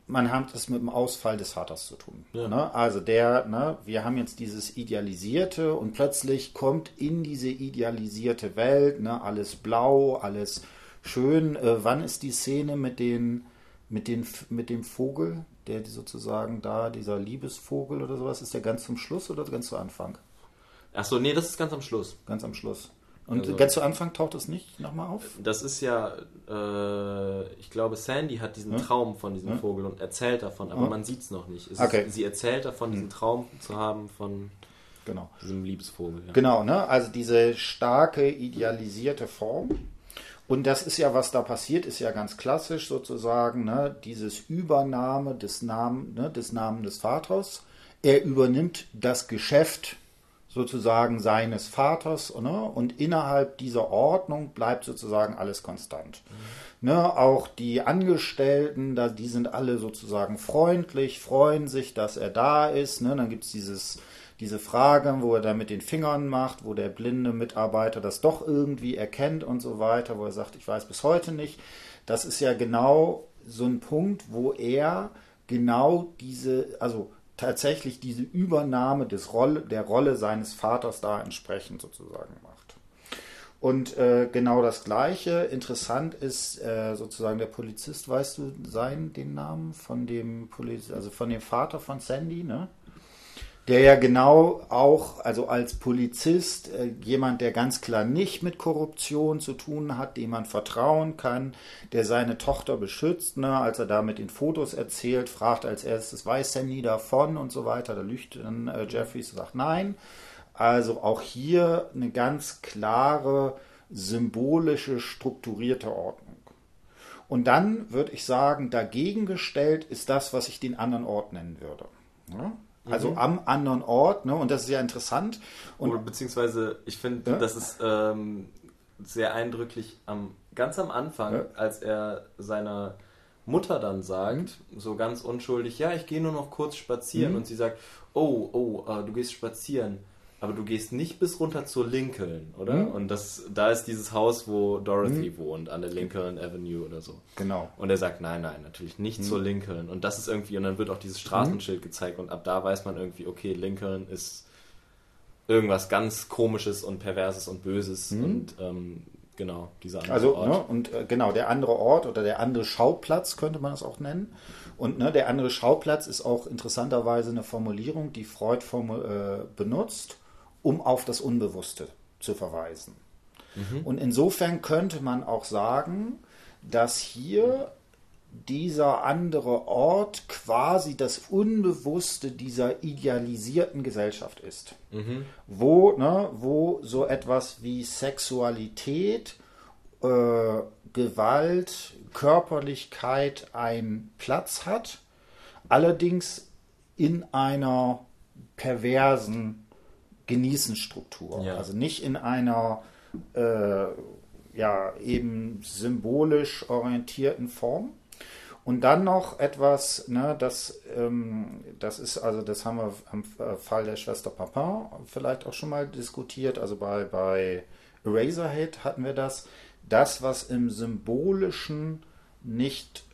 Man hat es mit dem Ausfall des Vaters zu tun. Ja. Ne? Also der, ne, wir haben jetzt dieses Idealisierte und plötzlich kommt in diese idealisierte Welt, ne, alles blau, alles schön. Äh, wann ist die Szene mit den mit, den, mit dem Vogel, der sozusagen da, dieser Liebesvogel oder sowas, ist der ganz zum Schluss oder ganz zu Anfang? Achso, nee, das ist ganz am Schluss. Ganz am Schluss. Und also, ganz zu Anfang taucht es nicht nochmal auf? Das ist ja, äh, ich glaube, Sandy hat diesen hm? Traum von diesem hm? Vogel und erzählt davon, aber hm? man sieht es noch nicht. Okay. Ist, sie erzählt davon, diesen hm. Traum zu haben von genau. diesem Liebesvogel. Ja. Genau, ne? also diese starke, idealisierte Form und das ist ja, was da passiert, ist ja ganz klassisch sozusagen, ne? dieses Übernahme des, Namen, ne? des Namen des Vaters. Er übernimmt das Geschäft sozusagen seines Vaters ne? und innerhalb dieser Ordnung bleibt sozusagen alles konstant. Mhm. Ne? Auch die Angestellten, da, die sind alle sozusagen freundlich, freuen sich, dass er da ist. Ne? Dann gibt es dieses diese Frage, wo er da mit den Fingern macht, wo der blinde Mitarbeiter das doch irgendwie erkennt und so weiter, wo er sagt, ich weiß bis heute nicht. Das ist ja genau so ein Punkt, wo er genau diese, also tatsächlich diese Übernahme des Rolle, der Rolle seines Vaters da entsprechend sozusagen macht. Und äh, genau das Gleiche. Interessant ist äh, sozusagen der Polizist, weißt du sein den Namen von dem Poliz also von dem Vater von Sandy, ne? Der ja genau auch, also als Polizist, äh, jemand, der ganz klar nicht mit Korruption zu tun hat, dem man vertrauen kann, der seine Tochter beschützt, ne, als er da mit den Fotos erzählt, fragt als erstes, weiß er nie davon und so weiter, da lügt dann äh, Jeffries und sagt nein. Also auch hier eine ganz klare, symbolische, strukturierte Ordnung. Und dann würde ich sagen, dagegen gestellt ist das, was ich den anderen Ort nennen würde. Ja? Also mhm. am anderen Ort, ne? Und das ist ja interessant. Und Oder beziehungsweise, ich finde, ja? das ist ähm, sehr eindrücklich am ganz am Anfang, ja? als er seiner Mutter dann sagt, mhm. so ganz unschuldig, ja, ich gehe nur noch kurz spazieren mhm. und sie sagt, oh, oh, uh, du gehst spazieren, aber du gehst nicht bis runter zur Lincoln, oder? Mhm. Und das, da ist dieses Haus, wo Dorothy mhm. wohnt, an der Lincoln Avenue oder so. Genau. Und er sagt, nein, nein, natürlich nicht mhm. zur Lincoln. Und das ist irgendwie, und dann wird auch dieses Straßenschild mhm. gezeigt und ab da weiß man irgendwie, okay, Lincoln ist irgendwas ganz Komisches und Perverses und Böses mhm. und ähm, genau, dieser andere also, Ort. Ne, und äh, genau, der andere Ort oder der andere Schauplatz könnte man das auch nennen. Und ne, der andere Schauplatz ist auch interessanterweise eine Formulierung, die Freud formul äh, benutzt, um auf das Unbewusste zu verweisen. Mhm. Und insofern könnte man auch sagen, dass hier dieser andere Ort quasi das Unbewusste dieser idealisierten Gesellschaft ist. Mhm. Wo, ne, wo so etwas wie Sexualität, äh, Gewalt, Körperlichkeit einen Platz hat, allerdings in einer perversen Genießenstruktur. Ja. Also nicht in einer äh, ja, eben symbolisch orientierten Form. Und dann noch etwas, ne, das, ähm, das ist, also das haben wir am Fall der Schwester Papin vielleicht auch schon mal diskutiert, also bei, bei Eraserhead hatten wir das, das, was im Symbolischen nicht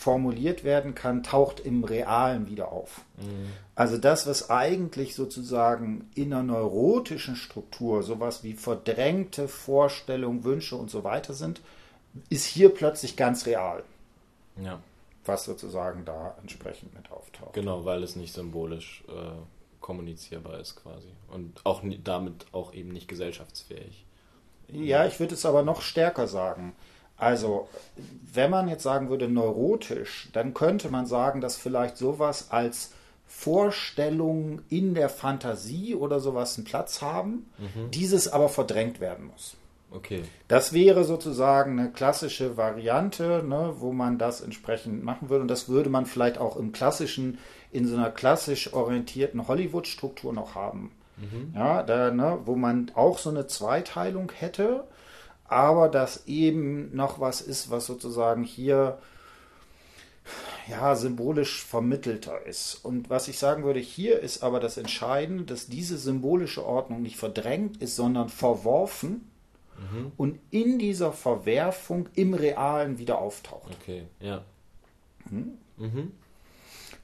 formuliert werden kann, taucht im Realen wieder auf. Mhm. Also das, was eigentlich sozusagen in einer neurotischen Struktur sowas wie verdrängte Vorstellungen, Wünsche und so weiter sind, ist hier plötzlich ganz real. Ja. Was sozusagen da entsprechend mit auftaucht. Genau, weil es nicht symbolisch äh, kommunizierbar ist quasi. Und auch damit auch eben nicht gesellschaftsfähig. Ja, ich würde es aber noch stärker sagen. Also, wenn man jetzt sagen würde neurotisch, dann könnte man sagen, dass vielleicht sowas als Vorstellung in der Fantasie oder sowas einen Platz haben, mhm. dieses aber verdrängt werden muss. Okay. Das wäre sozusagen eine klassische Variante, ne, wo man das entsprechend machen würde. Und das würde man vielleicht auch im klassischen, in so einer klassisch orientierten Hollywood-Struktur noch haben. Mhm. Ja, da, ne, wo man auch so eine Zweiteilung hätte, aber das eben noch was ist, was sozusagen hier ja, symbolisch vermittelter ist. Und was ich sagen würde, hier ist aber das Entscheidende, dass diese symbolische Ordnung nicht verdrängt ist, sondern verworfen mhm. und in dieser Verwerfung im Realen wieder auftaucht. Okay, ja. Hm? Mhm.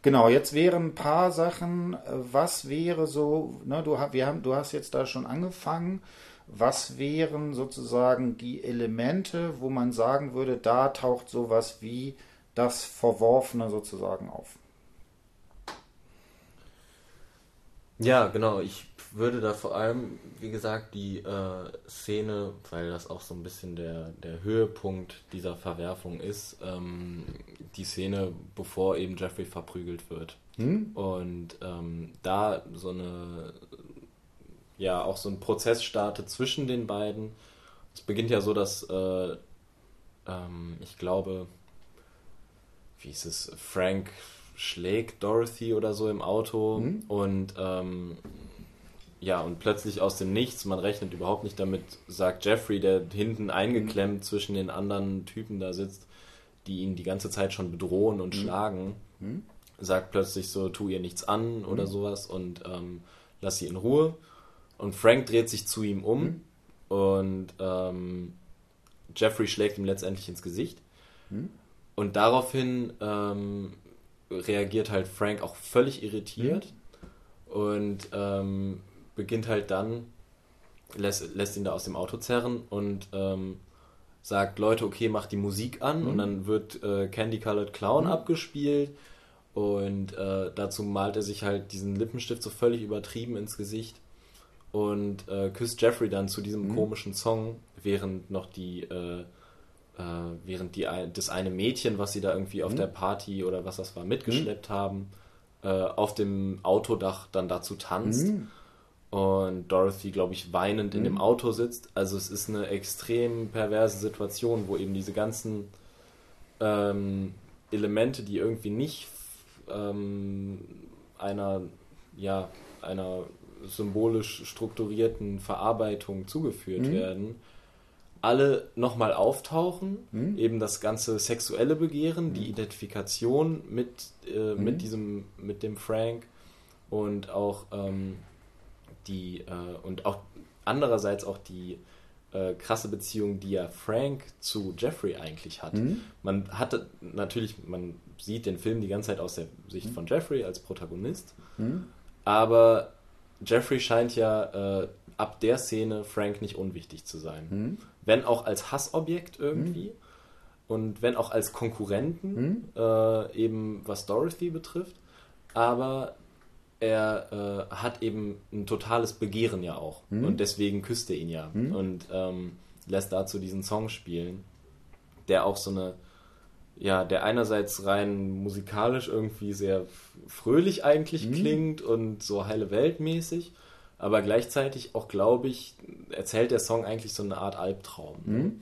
Genau, jetzt wären ein paar Sachen, was wäre so, ne, du, wir haben, du hast jetzt da schon angefangen, was wären sozusagen die Elemente, wo man sagen würde, da taucht sowas wie das Verworfene sozusagen auf? Ja, genau. Ich würde da vor allem, wie gesagt, die äh, Szene, weil das auch so ein bisschen der, der Höhepunkt dieser Verwerfung ist, ähm, die Szene, bevor eben Jeffrey verprügelt wird. Hm? Und ähm, da so eine, ja, auch so ein Prozess startet zwischen den beiden. Es beginnt ja so, dass äh, ähm, ich glaube, wie ist es, Frank schlägt Dorothy oder so im Auto mhm. und ähm, ja, und plötzlich aus dem Nichts, man rechnet überhaupt nicht damit, sagt Jeffrey, der hinten eingeklemmt mhm. zwischen den anderen Typen da sitzt, die ihn die ganze Zeit schon bedrohen und mhm. schlagen, mhm. sagt plötzlich so, tu ihr nichts an oder mhm. sowas und ähm, lass sie in Ruhe. Und Frank dreht sich zu ihm um mhm. und ähm, Jeffrey schlägt ihm letztendlich ins Gesicht. Mhm. Und daraufhin ähm, reagiert halt Frank auch völlig irritiert mhm. und ähm, beginnt halt dann, lässt, lässt ihn da aus dem Auto zerren und ähm, sagt, Leute, okay, macht die Musik an mhm. und dann wird äh, Candy Colored Clown mhm. abgespielt und äh, dazu malt er sich halt diesen Lippenstift so völlig übertrieben ins Gesicht und äh, küsst Jeffrey dann zu diesem mhm. komischen Song, während noch die äh, äh, während die, das eine Mädchen, was sie da irgendwie auf mhm. der Party oder was das war, mitgeschleppt mhm. haben, äh, auf dem Autodach dann dazu tanzt. Mhm. Und Dorothy, glaube ich, weinend in dem mhm. Auto sitzt. Also es ist eine extrem perverse Situation, wo eben diese ganzen ähm, Elemente, die irgendwie nicht ähm, einer, ja, einer symbolisch strukturierten Verarbeitung zugeführt mhm. werden, alle nochmal auftauchen. Mhm. Eben das ganze sexuelle Begehren, mhm. die Identifikation mit, äh, mhm. mit diesem, mit dem Frank und auch ähm, die äh, und auch andererseits auch die äh, krasse Beziehung, die ja Frank zu Jeffrey eigentlich hat. Mhm. Man hatte natürlich, man sieht den Film die ganze Zeit aus der Sicht mhm. von Jeffrey als Protagonist, mhm. aber Jeffrey scheint ja äh, ab der Szene Frank nicht unwichtig zu sein. Mhm. Wenn auch als Hassobjekt irgendwie. Mhm. Und wenn auch als Konkurrenten, mhm. äh, eben was Dorothy betrifft. Aber er äh, hat eben ein totales Begehren ja auch. Mhm. Und deswegen küsst er ihn ja. Mhm. Und ähm, lässt dazu diesen Song spielen, der auch so eine, ja, der einerseits rein musikalisch irgendwie sehr fröhlich eigentlich mhm. klingt und so heile Weltmäßig, aber gleichzeitig auch, glaube ich, erzählt der Song eigentlich so eine Art Albtraum. Ne? Mhm.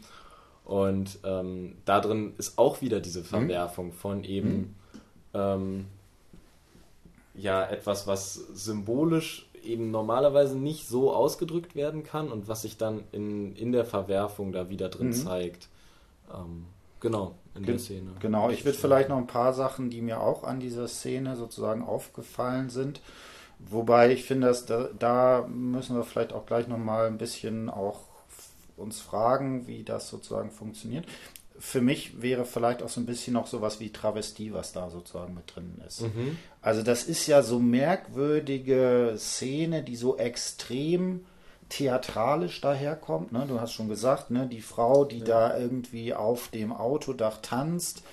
Und ähm, da drin ist auch wieder diese mhm. Verwerfung von eben mhm. ähm, ja etwas, was symbolisch eben normalerweise nicht so ausgedrückt werden kann und was sich dann in, in der Verwerfung da wieder drin mhm. zeigt. Ähm, genau, in der Szene. Genau, ich würde vielleicht noch ein paar Sachen, die mir auch an dieser Szene sozusagen aufgefallen sind. Wobei ich finde, dass da, da müssen wir vielleicht auch gleich nochmal ein bisschen auch uns fragen, wie das sozusagen funktioniert für mich wäre vielleicht auch so ein bisschen noch sowas wie Travestie, was da sozusagen mit drin ist. Mhm. Also das ist ja so merkwürdige Szene, die so extrem theatralisch daherkommt. Ne? Du hast schon gesagt, ne? die Frau, die ja. da irgendwie auf dem Autodach tanzt,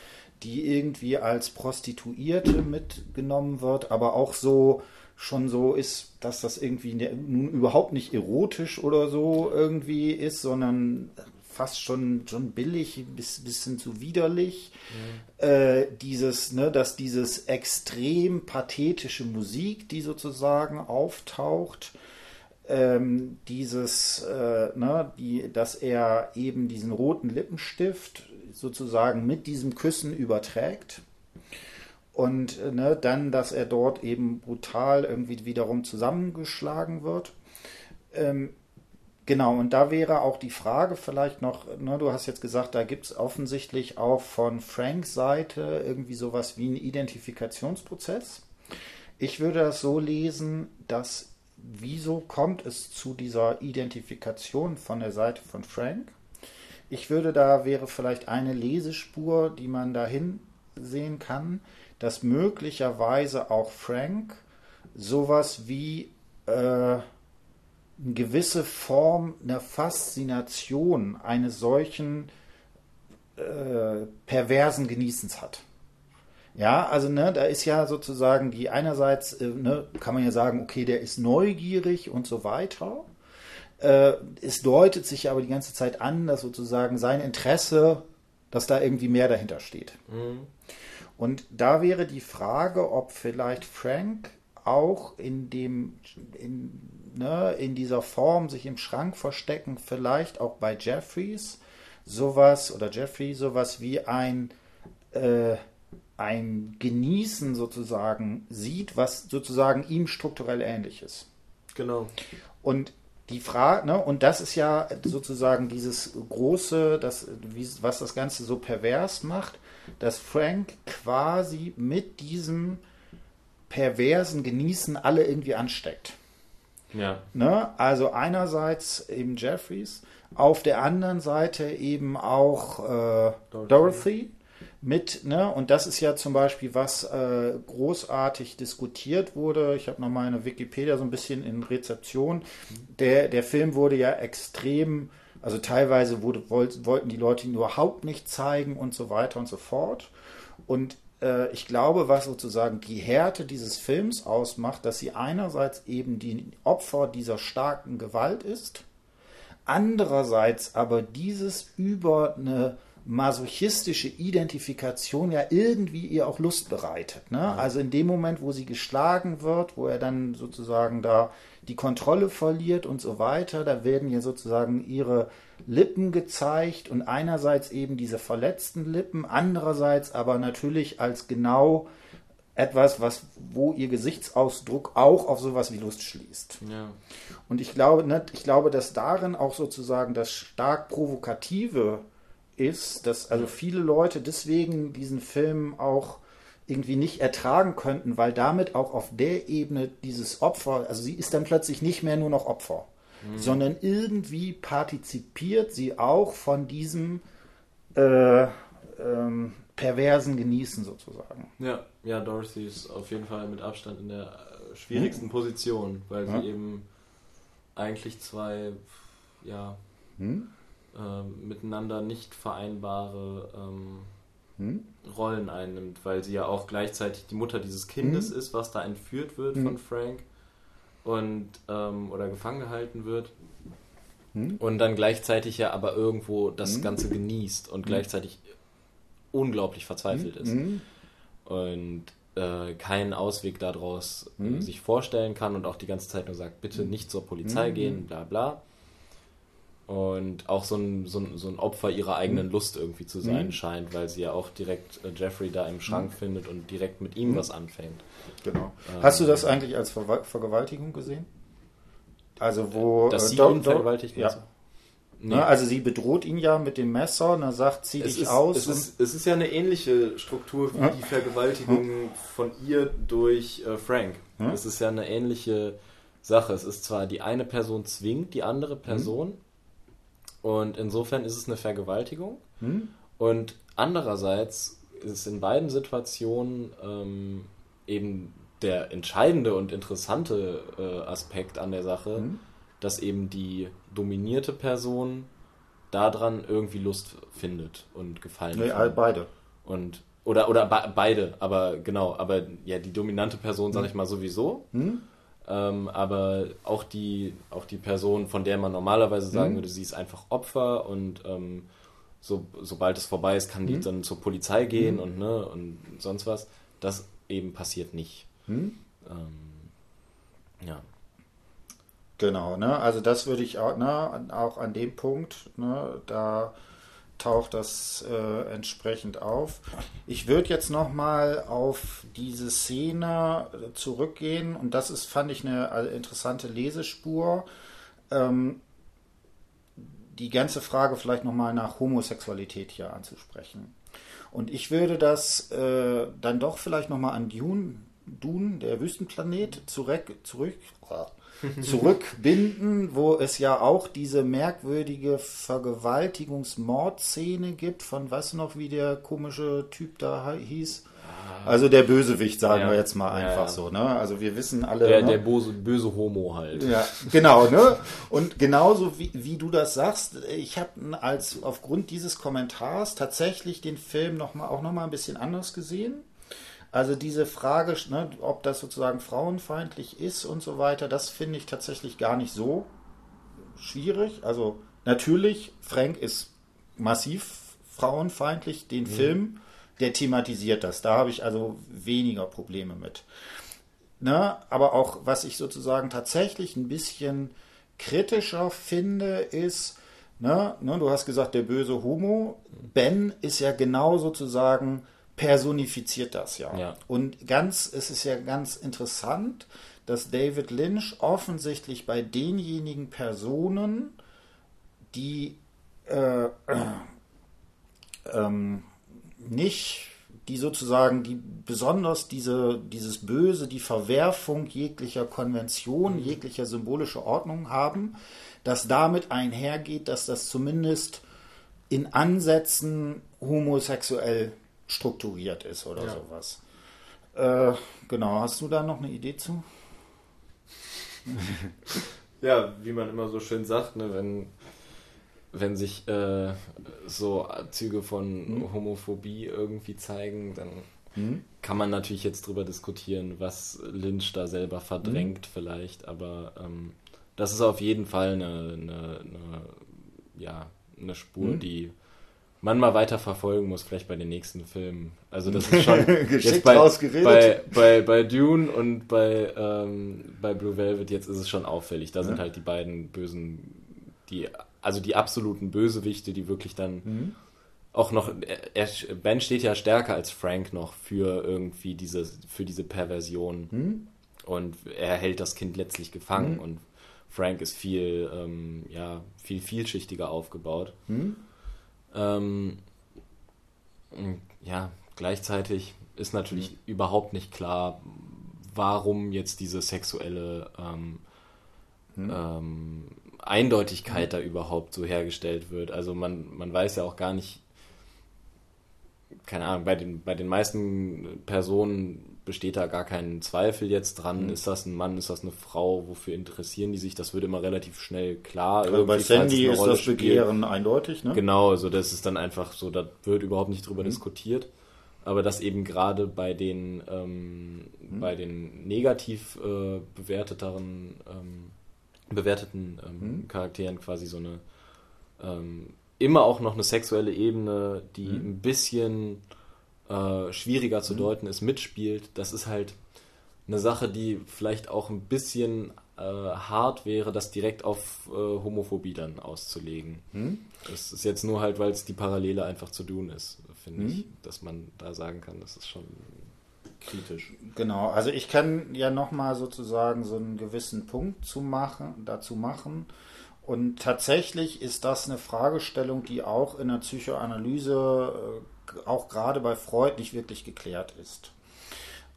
die irgendwie als Prostituierte mitgenommen wird, aber auch so schon so ist, dass das irgendwie ne, nun überhaupt nicht erotisch oder so irgendwie ist, sondern fast schon, schon billig, bis bisschen zu widerlich. Mhm. Äh, dieses, ne, dass dieses extrem pathetische Musik, die sozusagen auftaucht, ähm, dieses, äh, ne, die, dass er eben diesen roten Lippenstift sozusagen mit diesem Küssen überträgt. Und äh, ne, dann, dass er dort eben brutal irgendwie wiederum zusammengeschlagen wird. Ähm, Genau, und da wäre auch die Frage vielleicht noch, ne, du hast jetzt gesagt, da gibt es offensichtlich auch von Franks Seite irgendwie sowas wie einen Identifikationsprozess. Ich würde das so lesen, dass wieso kommt es zu dieser Identifikation von der Seite von Frank? Ich würde da wäre vielleicht eine Lesespur, die man dahin sehen kann, dass möglicherweise auch Frank sowas wie äh, eine gewisse Form einer Faszination eines solchen äh, perversen Genießens hat. Ja, also ne, da ist ja sozusagen die einerseits, äh, ne, kann man ja sagen, okay, der ist neugierig und so weiter. Äh, es deutet sich aber die ganze Zeit an, dass sozusagen sein Interesse, dass da irgendwie mehr dahinter steht. Mhm. Und da wäre die Frage, ob vielleicht Frank auch in dem, in, ne, in dieser Form sich im Schrank verstecken, vielleicht auch bei Jeffries sowas oder Jeffrey sowas wie ein, äh, ein Genießen sozusagen sieht, was sozusagen ihm strukturell ähnlich ist. Genau. Und die Frage, ne, und das ist ja sozusagen dieses große, das, wie, was das Ganze so pervers macht, dass Frank quasi mit diesem perversen Genießen alle irgendwie ansteckt. Ja. Ne? Also einerseits eben Jeffries, auf der anderen Seite eben auch äh, Dorothy. Dorothy. Mit, ne, und das ist ja zum Beispiel, was äh, großartig diskutiert wurde. Ich habe noch mal eine Wikipedia so ein bisschen in Rezeption. Der, der Film wurde ja extrem, also teilweise wurde, wollten die Leute ihn überhaupt nicht zeigen und so weiter und so fort. Und äh, ich glaube, was sozusagen die Härte dieses Films ausmacht, dass sie einerseits eben die Opfer dieser starken Gewalt ist, andererseits aber dieses über eine masochistische Identifikation ja irgendwie ihr auch Lust bereitet. Ne? Also in dem Moment, wo sie geschlagen wird, wo er dann sozusagen da die Kontrolle verliert und so weiter, da werden ihr sozusagen ihre Lippen gezeigt und einerseits eben diese verletzten Lippen, andererseits aber natürlich als genau etwas, was, wo ihr Gesichtsausdruck auch auf sowas wie Lust schließt. Ja. Und ich glaube, ne, ich glaube, dass darin auch sozusagen das stark Provokative ist, dass also viele Leute deswegen diesen Film auch irgendwie nicht ertragen könnten, weil damit auch auf der Ebene dieses Opfer, also sie ist dann plötzlich nicht mehr nur noch Opfer, mhm. sondern irgendwie partizipiert sie auch von diesem äh, ähm, perversen Genießen sozusagen. Ja, ja, Dorothy ist auf jeden Fall mit Abstand in der äh, schwierigsten hm? Position, weil ja. sie eben eigentlich zwei, ja, hm? Äh, miteinander nicht vereinbare ähm, hm? Rollen einnimmt, weil sie ja auch gleichzeitig die Mutter dieses Kindes hm? ist, was da entführt wird hm? von Frank und ähm, oder gefangen gehalten wird. Hm? Und dann gleichzeitig ja aber irgendwo das Ganze genießt und gleichzeitig unglaublich verzweifelt ist. Und äh, keinen Ausweg daraus äh, sich vorstellen kann und auch die ganze Zeit nur sagt, bitte nicht zur Polizei gehen, bla bla und auch so ein, so ein, so ein Opfer ihrer eigenen mhm. Lust irgendwie zu sein mhm. scheint, weil sie ja auch direkt äh, Jeffrey da im Schrank mhm. findet und direkt mit ihm mhm. was anfängt. Genau. Ähm, Hast du das eigentlich als Ver Vergewaltigung gesehen? Also wo... Dass äh, sie ihn vergewaltigt? Ja. Nee. Ne, also sie bedroht ihn ja mit dem Messer und er sagt, zieh es dich ist, aus. Es ist, es ist ja eine ähnliche Struktur wie die Vergewaltigung von ihr durch äh, Frank. Es ist ja eine ähnliche Sache. Es ist zwar die eine Person zwingt die andere Person, und insofern ist es eine Vergewaltigung. Hm? Und andererseits ist in beiden Situationen ähm, eben der entscheidende und interessante äh, Aspekt an der Sache, hm? dass eben die dominierte Person daran irgendwie Lust findet und gefallen nee, findet. beide. Und oder oder be beide, aber genau, aber ja die dominante Person, sag ich mal sowieso. Hm? Ähm, aber auch die, auch die Person, von der man normalerweise sagen mhm. würde, sie ist einfach Opfer und ähm, so, sobald es vorbei ist, kann die mhm. dann zur Polizei gehen mhm. und, ne, und sonst was. Das eben passiert nicht. Mhm. Ähm, ja. Genau, ne? Also das würde ich auch, ne, auch an dem Punkt, ne, da taucht das äh, entsprechend auf. Ich würde jetzt noch mal auf diese Szene zurückgehen und das ist, fand ich, eine äh, interessante Lesespur. Ähm, die ganze Frage vielleicht noch mal nach Homosexualität hier anzusprechen. Und ich würde das äh, dann doch vielleicht noch mal an Dune, Dune der Wüstenplanet, zurück, zurück zurückbinden, wo es ja auch diese merkwürdige Vergewaltigungsmordszene gibt von was noch, wie der komische Typ da hieß. Also der Bösewicht, sagen ja. wir jetzt mal einfach ja, ja. so. Ne? Also wir wissen alle. Der, ne? der böse, böse Homo halt. Ja, genau. Ne? Und genauso wie, wie du das sagst, ich habe als aufgrund dieses Kommentars tatsächlich den Film noch mal, auch nochmal ein bisschen anders gesehen. Also diese Frage, ne, ob das sozusagen frauenfeindlich ist und so weiter, das finde ich tatsächlich gar nicht so schwierig. Also natürlich, Frank ist massiv frauenfeindlich, den mhm. Film, der thematisiert das. Da habe ich also weniger Probleme mit. Ne, aber auch, was ich sozusagen tatsächlich ein bisschen kritischer finde, ist, ne, ne, du hast gesagt, der böse Homo. Ben ist ja genau sozusagen personifiziert das ja. ja. Und ganz, es ist ja ganz interessant, dass David Lynch offensichtlich bei denjenigen Personen, die äh, äh, ähm, nicht, die sozusagen, die besonders diese, dieses Böse, die Verwerfung jeglicher Konvention, mhm. jeglicher symbolischer Ordnung haben, dass damit einhergeht, dass das zumindest in Ansätzen homosexuell strukturiert ist oder ja. sowas. Äh, genau, hast du da noch eine Idee zu? ja, wie man immer so schön sagt, ne, wenn, wenn sich äh, so Züge von hm? Homophobie irgendwie zeigen, dann hm? kann man natürlich jetzt drüber diskutieren, was Lynch da selber verdrängt hm? vielleicht, aber ähm, das ist auf jeden Fall eine, eine, eine ja, eine Spur, hm? die man mal weiter verfolgen muss, vielleicht bei den nächsten Filmen. Also das ist schon jetzt bei, bei, bei, bei, Dune und bei, ähm, bei Blue Velvet, jetzt ist es schon auffällig. Da ja. sind halt die beiden bösen, die, also die absoluten Bösewichte, die wirklich dann mhm. auch noch, er, Ben steht ja stärker als Frank noch für irgendwie diese, für diese Perversion. Hm? Und er hält das Kind letztlich gefangen hm? und Frank ist viel, ähm, ja, viel vielschichtiger aufgebaut. Hm? Ähm, ja, gleichzeitig ist natürlich hm. überhaupt nicht klar, warum jetzt diese sexuelle ähm, hm? ähm, Eindeutigkeit hm. da überhaupt so hergestellt wird. Also man, man weiß ja auch gar nicht, keine Ahnung, bei den, bei den meisten Personen besteht da gar kein Zweifel jetzt dran. Mhm. Ist das ein Mann, ist das eine Frau? Wofür interessieren die sich? Das wird immer relativ schnell klar. Also bei Sandy ist das Begehren spielt. eindeutig, ne? Genau, also das ist dann einfach so, da wird überhaupt nicht drüber mhm. diskutiert. Aber dass eben gerade bei den, ähm, mhm. bei den negativ äh, bewerteteren, ähm, bewerteten ähm, mhm. Charakteren quasi so eine ähm, immer auch noch eine sexuelle Ebene, die mhm. ein bisschen äh, schwieriger zu mhm. deuten ist, mitspielt. Das ist halt eine Sache, die vielleicht auch ein bisschen äh, hart wäre, das direkt auf äh, Homophobie dann auszulegen. Mhm. Das ist jetzt nur halt, weil es die Parallele einfach zu tun ist, finde ich, mhm. dass man da sagen kann, das ist schon kritisch. Genau, also ich kann ja nochmal sozusagen so einen gewissen Punkt zu machen, dazu machen. Und tatsächlich ist das eine Fragestellung, die auch in der Psychoanalyse, äh, auch gerade bei Freud, nicht wirklich geklärt ist.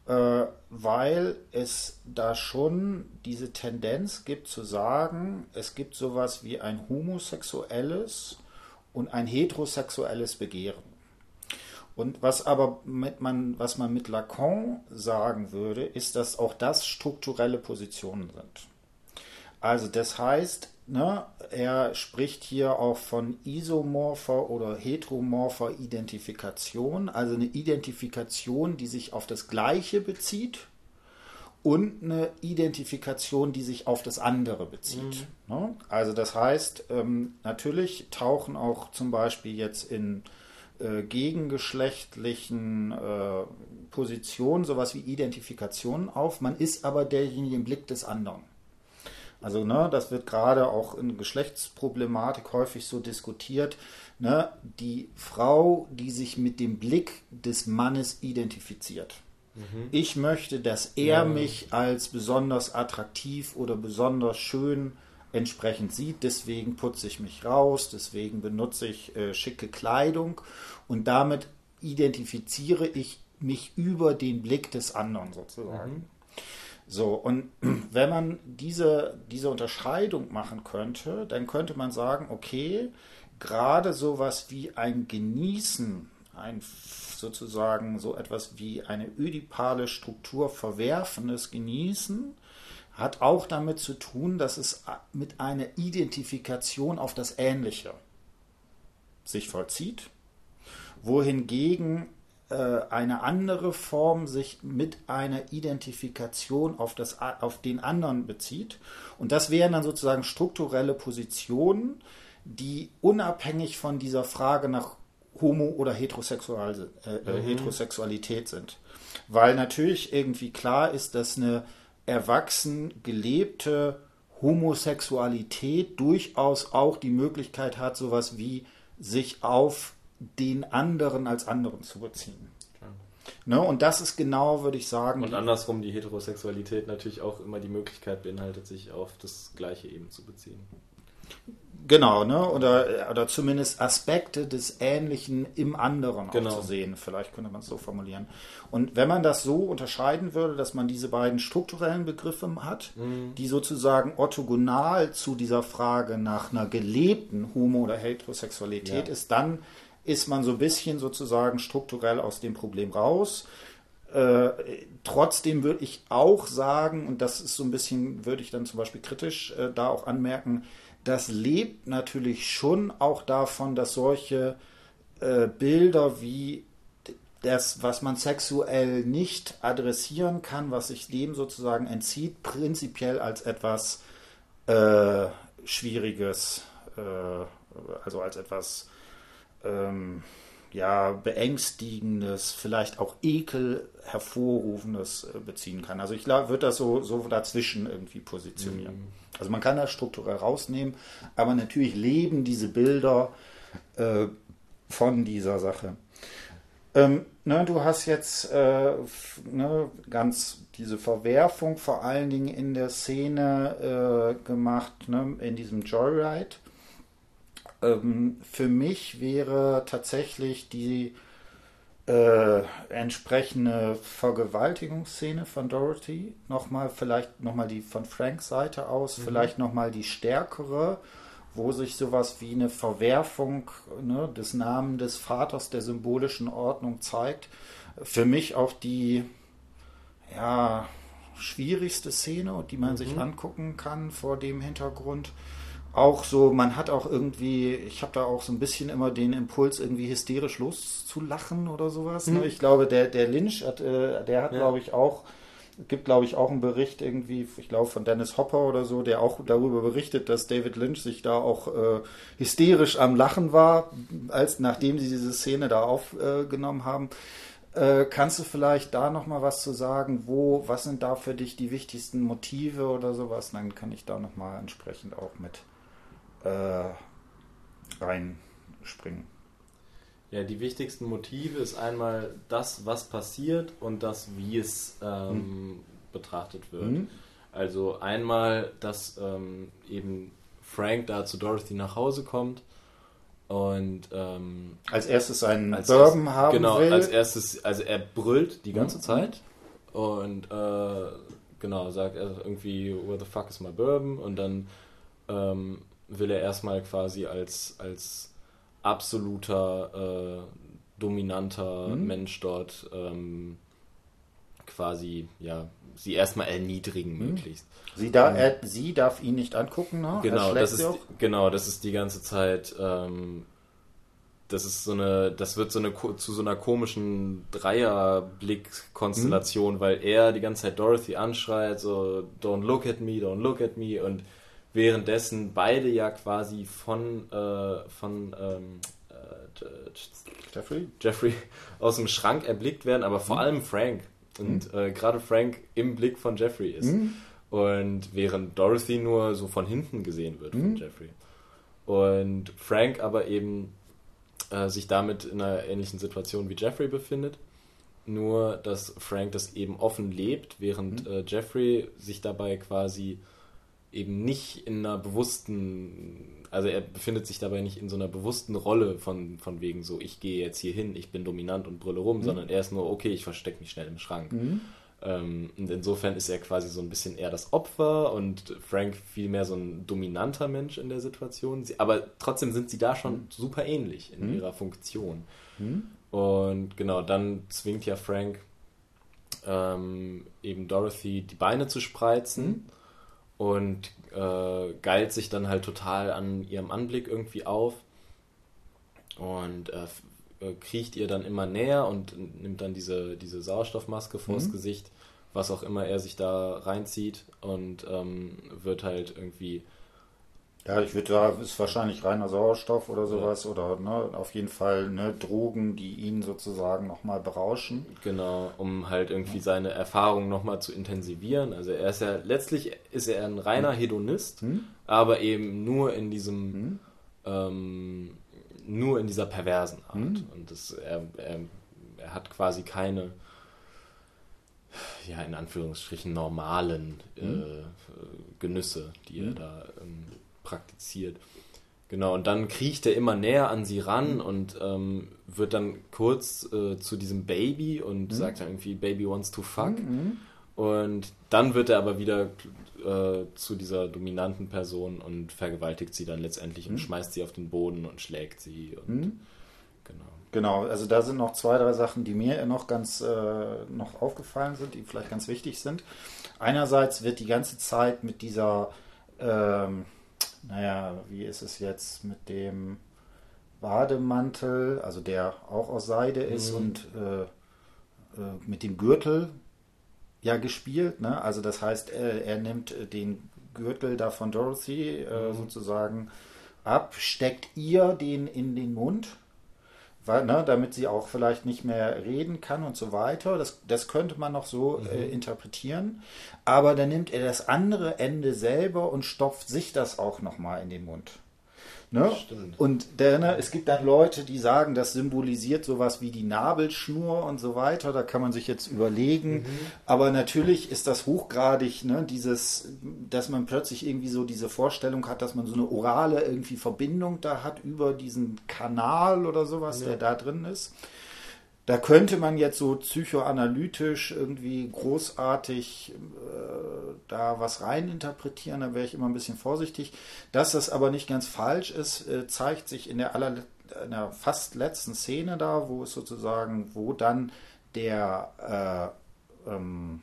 Äh, weil es da schon diese Tendenz gibt zu sagen, es gibt sowas wie ein homosexuelles und ein heterosexuelles Begehren. Und was aber mit man, was man mit Lacan sagen würde, ist, dass auch das strukturelle Positionen sind. Also das heißt, Ne, er spricht hier auch von isomorpher oder heteromorpher Identifikation, also eine Identifikation, die sich auf das Gleiche bezieht und eine Identifikation, die sich auf das andere bezieht. Mhm. Ne? Also das heißt, ähm, natürlich tauchen auch zum Beispiel jetzt in äh, gegengeschlechtlichen äh, Positionen sowas wie Identifikationen auf, man ist aber derjenige im Blick des anderen. Also, ne, das wird gerade auch in Geschlechtsproblematik häufig so diskutiert. Ne, die Frau, die sich mit dem Blick des Mannes identifiziert. Mhm. Ich möchte, dass er ja. mich als besonders attraktiv oder besonders schön entsprechend sieht. Deswegen putze ich mich raus, deswegen benutze ich äh, schicke Kleidung und damit identifiziere ich mich über den Blick des anderen sozusagen. Mhm. So, und wenn man diese, diese Unterscheidung machen könnte, dann könnte man sagen, okay, gerade sowas wie ein Genießen, ein sozusagen so etwas wie eine ödipale Struktur verwerfendes Genießen, hat auch damit zu tun, dass es mit einer Identifikation auf das Ähnliche sich vollzieht, wohingegen eine andere Form sich mit einer Identifikation auf, das, auf den anderen bezieht. Und das wären dann sozusagen strukturelle Positionen, die unabhängig von dieser Frage nach Homo- oder Heterosexual, äh, äh, mhm. Heterosexualität sind. Weil natürlich irgendwie klar ist, dass eine erwachsen gelebte Homosexualität durchaus auch die Möglichkeit hat, sowas wie sich auf den anderen als anderen zu beziehen. Ne, und das ist genau, würde ich sagen. Und andersrum die Heterosexualität natürlich auch immer die Möglichkeit beinhaltet, sich auf das Gleiche eben zu beziehen. Genau, ne? Oder, oder zumindest Aspekte des Ähnlichen im anderen genau. auch zu sehen. Vielleicht könnte man es so formulieren. Und wenn man das so unterscheiden würde, dass man diese beiden strukturellen Begriffe hat, mhm. die sozusagen orthogonal zu dieser Frage nach einer gelebten Homo- oder Heterosexualität ja. ist, dann ist man so ein bisschen sozusagen strukturell aus dem Problem raus. Äh, trotzdem würde ich auch sagen, und das ist so ein bisschen, würde ich dann zum Beispiel kritisch äh, da auch anmerken, das lebt natürlich schon auch davon, dass solche äh, Bilder wie das, was man sexuell nicht adressieren kann, was sich dem sozusagen entzieht, prinzipiell als etwas äh, Schwieriges, äh, also als etwas ähm, ja, beängstigendes, vielleicht auch Ekel hervorrufendes äh, beziehen kann. Also ich würde das so, so dazwischen irgendwie positionieren. Mhm. Also man kann das strukturell rausnehmen, aber natürlich leben diese Bilder äh, von dieser Sache. Ähm, ne, du hast jetzt äh, ne, ganz diese Verwerfung vor allen Dingen in der Szene äh, gemacht, ne, in diesem Joyride. Ähm, für mich wäre tatsächlich die äh, entsprechende Vergewaltigungsszene von Dorothy nochmal, vielleicht nochmal die von Franks Seite aus, mhm. vielleicht nochmal die stärkere wo sich sowas wie eine Verwerfung ne, des Namens des Vaters der symbolischen Ordnung zeigt. Für mich auch die ja, schwierigste Szene, die man mhm. sich angucken kann vor dem Hintergrund. Auch so, man hat auch irgendwie, ich habe da auch so ein bisschen immer den Impuls, irgendwie hysterisch loszulachen oder sowas. Ne? Mhm. Ich glaube, der, der Lynch hat, äh, der hat, ja. glaube ich, auch gibt, glaube ich, auch einen Bericht irgendwie, ich glaube von Dennis Hopper oder so, der auch darüber berichtet, dass David Lynch sich da auch äh, hysterisch am Lachen war, als nachdem sie diese Szene da aufgenommen äh, haben. Äh, kannst du vielleicht da noch mal was zu sagen? Wo, was sind da für dich die wichtigsten Motive oder sowas? Dann kann ich da noch mal entsprechend auch mit äh, reinspringen. Ja, die wichtigsten Motive ist einmal das, was passiert und das, wie es ähm, mhm. betrachtet wird. Mhm. Also einmal, dass ähm, eben Frank da zu Dorothy nach Hause kommt und ähm, als erstes einen als Bourbon erst, haben genau, will. als erstes, also er brüllt die ganze mhm. Zeit und äh, genau, sagt er irgendwie, where the fuck is my Bourbon? Und dann ähm, will er erstmal quasi als, als absoluter äh, dominanter mhm. Mensch dort ähm, quasi ja sie erstmal erniedrigen mhm. möglichst. Sie, da, ähm, er, sie darf ihn nicht angucken, ne? Genau, das ist genau, das ist die ganze Zeit. Ähm, das ist so eine, das wird so eine zu so einer komischen Dreierblick-Konstellation, mhm. weil er die ganze Zeit Dorothy anschreit, so Don't look at me, don't look at me und währenddessen beide ja quasi von, äh, von ähm, äh, Jeffrey? Jeffrey aus dem Schrank erblickt werden, aber vor mhm. allem Frank. Und mhm. äh, gerade Frank im Blick von Jeffrey ist. Mhm. Und während Dorothy nur so von hinten gesehen wird von mhm. Jeffrey. Und Frank aber eben äh, sich damit in einer ähnlichen Situation wie Jeffrey befindet. Nur, dass Frank das eben offen lebt, während mhm. äh, Jeffrey sich dabei quasi eben nicht in einer bewussten, also er befindet sich dabei nicht in so einer bewussten Rolle von, von wegen so, ich gehe jetzt hier hin, ich bin dominant und brülle rum, mhm. sondern er ist nur, okay, ich verstecke mich schnell im Schrank. Mhm. Ähm, und insofern ist er quasi so ein bisschen eher das Opfer und Frank vielmehr so ein dominanter Mensch in der Situation. Sie, aber trotzdem sind sie da schon mhm. super ähnlich in mhm. ihrer Funktion. Mhm. Und genau, dann zwingt ja Frank ähm, eben Dorothy die Beine zu spreizen mhm und äh, geilt sich dann halt total an ihrem Anblick irgendwie auf und äh, äh kriecht ihr dann immer näher und nimmt dann diese, diese Sauerstoffmaske vors mhm. Gesicht, was auch immer er sich da reinzieht und ähm, wird halt irgendwie ja, ich würde sagen, ist wahrscheinlich reiner Sauerstoff oder sowas ja. oder ne, auf jeden Fall ne, Drogen, die ihn sozusagen nochmal berauschen. Genau, um halt irgendwie seine Erfahrungen nochmal zu intensivieren. Also er ist ja, letztlich ist er ein reiner hm. Hedonist, hm? aber eben nur in diesem, hm? ähm, nur in dieser perversen Art. Hm? Und das, er, er, er hat quasi keine ja, in Anführungsstrichen normalen hm? äh, Genüsse, die er hm? da ähm, praktiziert. Genau, und dann kriecht er immer näher an sie ran und ähm, wird dann kurz äh, zu diesem Baby und mhm. sagt dann irgendwie, Baby wants to fuck. Mhm. Und dann wird er aber wieder äh, zu dieser dominanten Person und vergewaltigt sie dann letztendlich mhm. und schmeißt sie auf den Boden und schlägt sie. Und, mhm. Genau. Genau, also da sind noch zwei, drei Sachen, die mir noch ganz äh, noch aufgefallen sind, die vielleicht ganz wichtig sind. Einerseits wird die ganze Zeit mit dieser ähm, naja, wie ist es jetzt mit dem Bademantel, also der auch aus Seide ist mhm. und äh, äh, mit dem Gürtel ja gespielt. Ne? Also das heißt, er, er nimmt den Gürtel da von Dorothy äh, mhm. sozusagen ab, steckt ihr den in den Mund weil, ne, damit sie auch vielleicht nicht mehr reden kann und so weiter. Das, das könnte man noch so mhm. äh, interpretieren. Aber dann nimmt er das andere Ende selber und stopft sich das auch nochmal in den Mund. Ne? Und der, ne, es gibt dann Leute, die sagen, das symbolisiert sowas wie die Nabelschnur und so weiter. Da kann man sich jetzt überlegen. Mhm. Aber natürlich ist das hochgradig, ne, dieses, dass man plötzlich irgendwie so diese Vorstellung hat, dass man so eine orale irgendwie Verbindung da hat über diesen Kanal oder sowas, ja. der da drin ist. Da könnte man jetzt so psychoanalytisch irgendwie großartig äh, da was reininterpretieren, da wäre ich immer ein bisschen vorsichtig. Dass das aber nicht ganz falsch ist, äh, zeigt sich in der, aller, in der fast letzten Szene da, wo es sozusagen, wo dann der äh, ähm,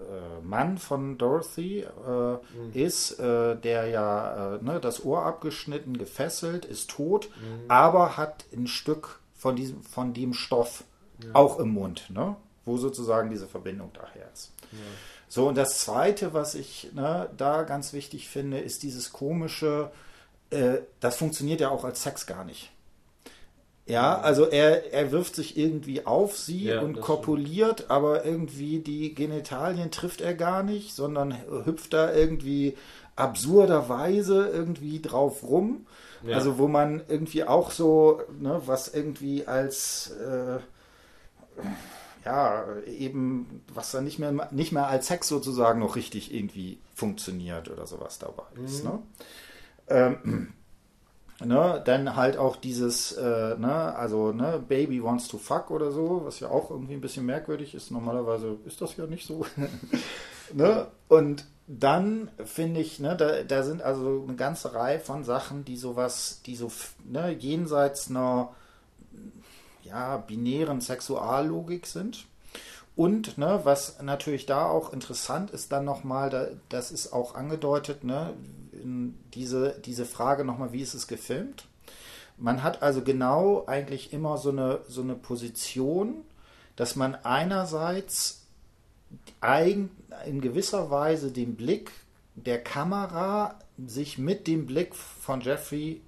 äh, Mann von Dorothy äh, mhm. ist, äh, der ja ne, das Ohr abgeschnitten, gefesselt, ist tot, mhm. aber hat ein Stück von diesem, von dem Stoff ja. auch im Mund, ne? wo sozusagen diese Verbindung daher ist. Ja. So, und das Zweite, was ich ne, da ganz wichtig finde, ist dieses komische, äh, das funktioniert ja auch als Sex gar nicht. Ja, also er, er wirft sich irgendwie auf sie ja, und kopuliert, stimmt. aber irgendwie die Genitalien trifft er gar nicht, sondern hüpft da irgendwie absurderweise irgendwie drauf rum. Ja. Also wo man irgendwie auch so, ne, was irgendwie als äh, ja, eben, was dann nicht mehr, nicht mehr als Sex sozusagen noch richtig irgendwie funktioniert oder sowas dabei ist. Mhm. Ne? Ähm, ne, dann halt auch dieses, äh, ne, also ne, Baby wants to fuck oder so, was ja auch irgendwie ein bisschen merkwürdig ist. Normalerweise ist das ja nicht so. ne? Und dann finde ich, ne, da, da sind also eine ganze Reihe von Sachen, die sowas, die so ne, jenseits einer ja, binären Sexuallogik sind. Und ne, was natürlich da auch interessant ist, dann nochmal, da, das ist auch angedeutet, ne, diese, diese Frage nochmal, wie ist es gefilmt? Man hat also genau eigentlich immer so eine, so eine Position, dass man einerseits in gewisser Weise den Blick der Kamera sich mit dem Blick von Jeffrey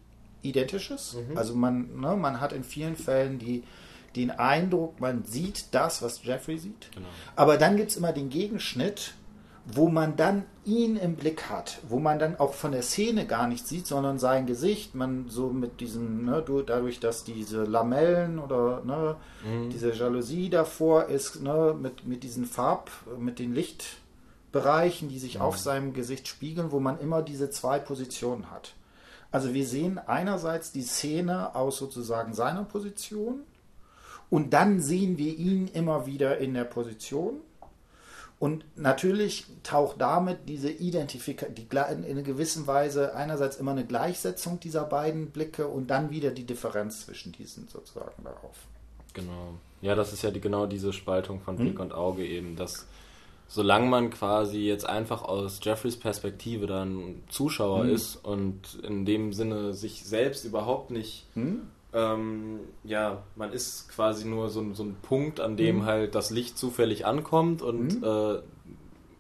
identisch ist. Mhm. Also man, ne, man hat in vielen Fällen die, den Eindruck, man sieht das, was Jeffrey sieht. Genau. Aber dann gibt es immer den Gegenschnitt, wo man dann ihn im Blick hat, wo man dann auch von der Szene gar nichts sieht, sondern sein Gesicht, man so mit diesen, ne, dadurch, dass diese Lamellen oder ne, mhm. diese Jalousie davor ist, ne, mit, mit diesen Farb, mit den Lichtbereichen, die sich mhm. auf seinem Gesicht spiegeln, wo man immer diese zwei Positionen hat. Also wir sehen einerseits die Szene aus sozusagen seiner Position und dann sehen wir ihn immer wieder in der Position und natürlich taucht damit diese Identifikation, die in einer gewissen Weise einerseits immer eine Gleichsetzung dieser beiden Blicke und dann wieder die Differenz zwischen diesen sozusagen darauf. Genau. Ja, das ist ja die, genau diese Spaltung von Blick hm? und Auge eben, dass solange man quasi jetzt einfach aus Jeffreys Perspektive dann Zuschauer hm? ist und in dem Sinne sich selbst überhaupt nicht hm? Ähm, ja, man ist quasi nur so, so ein Punkt, an dem mhm. halt das Licht zufällig ankommt und mhm. äh,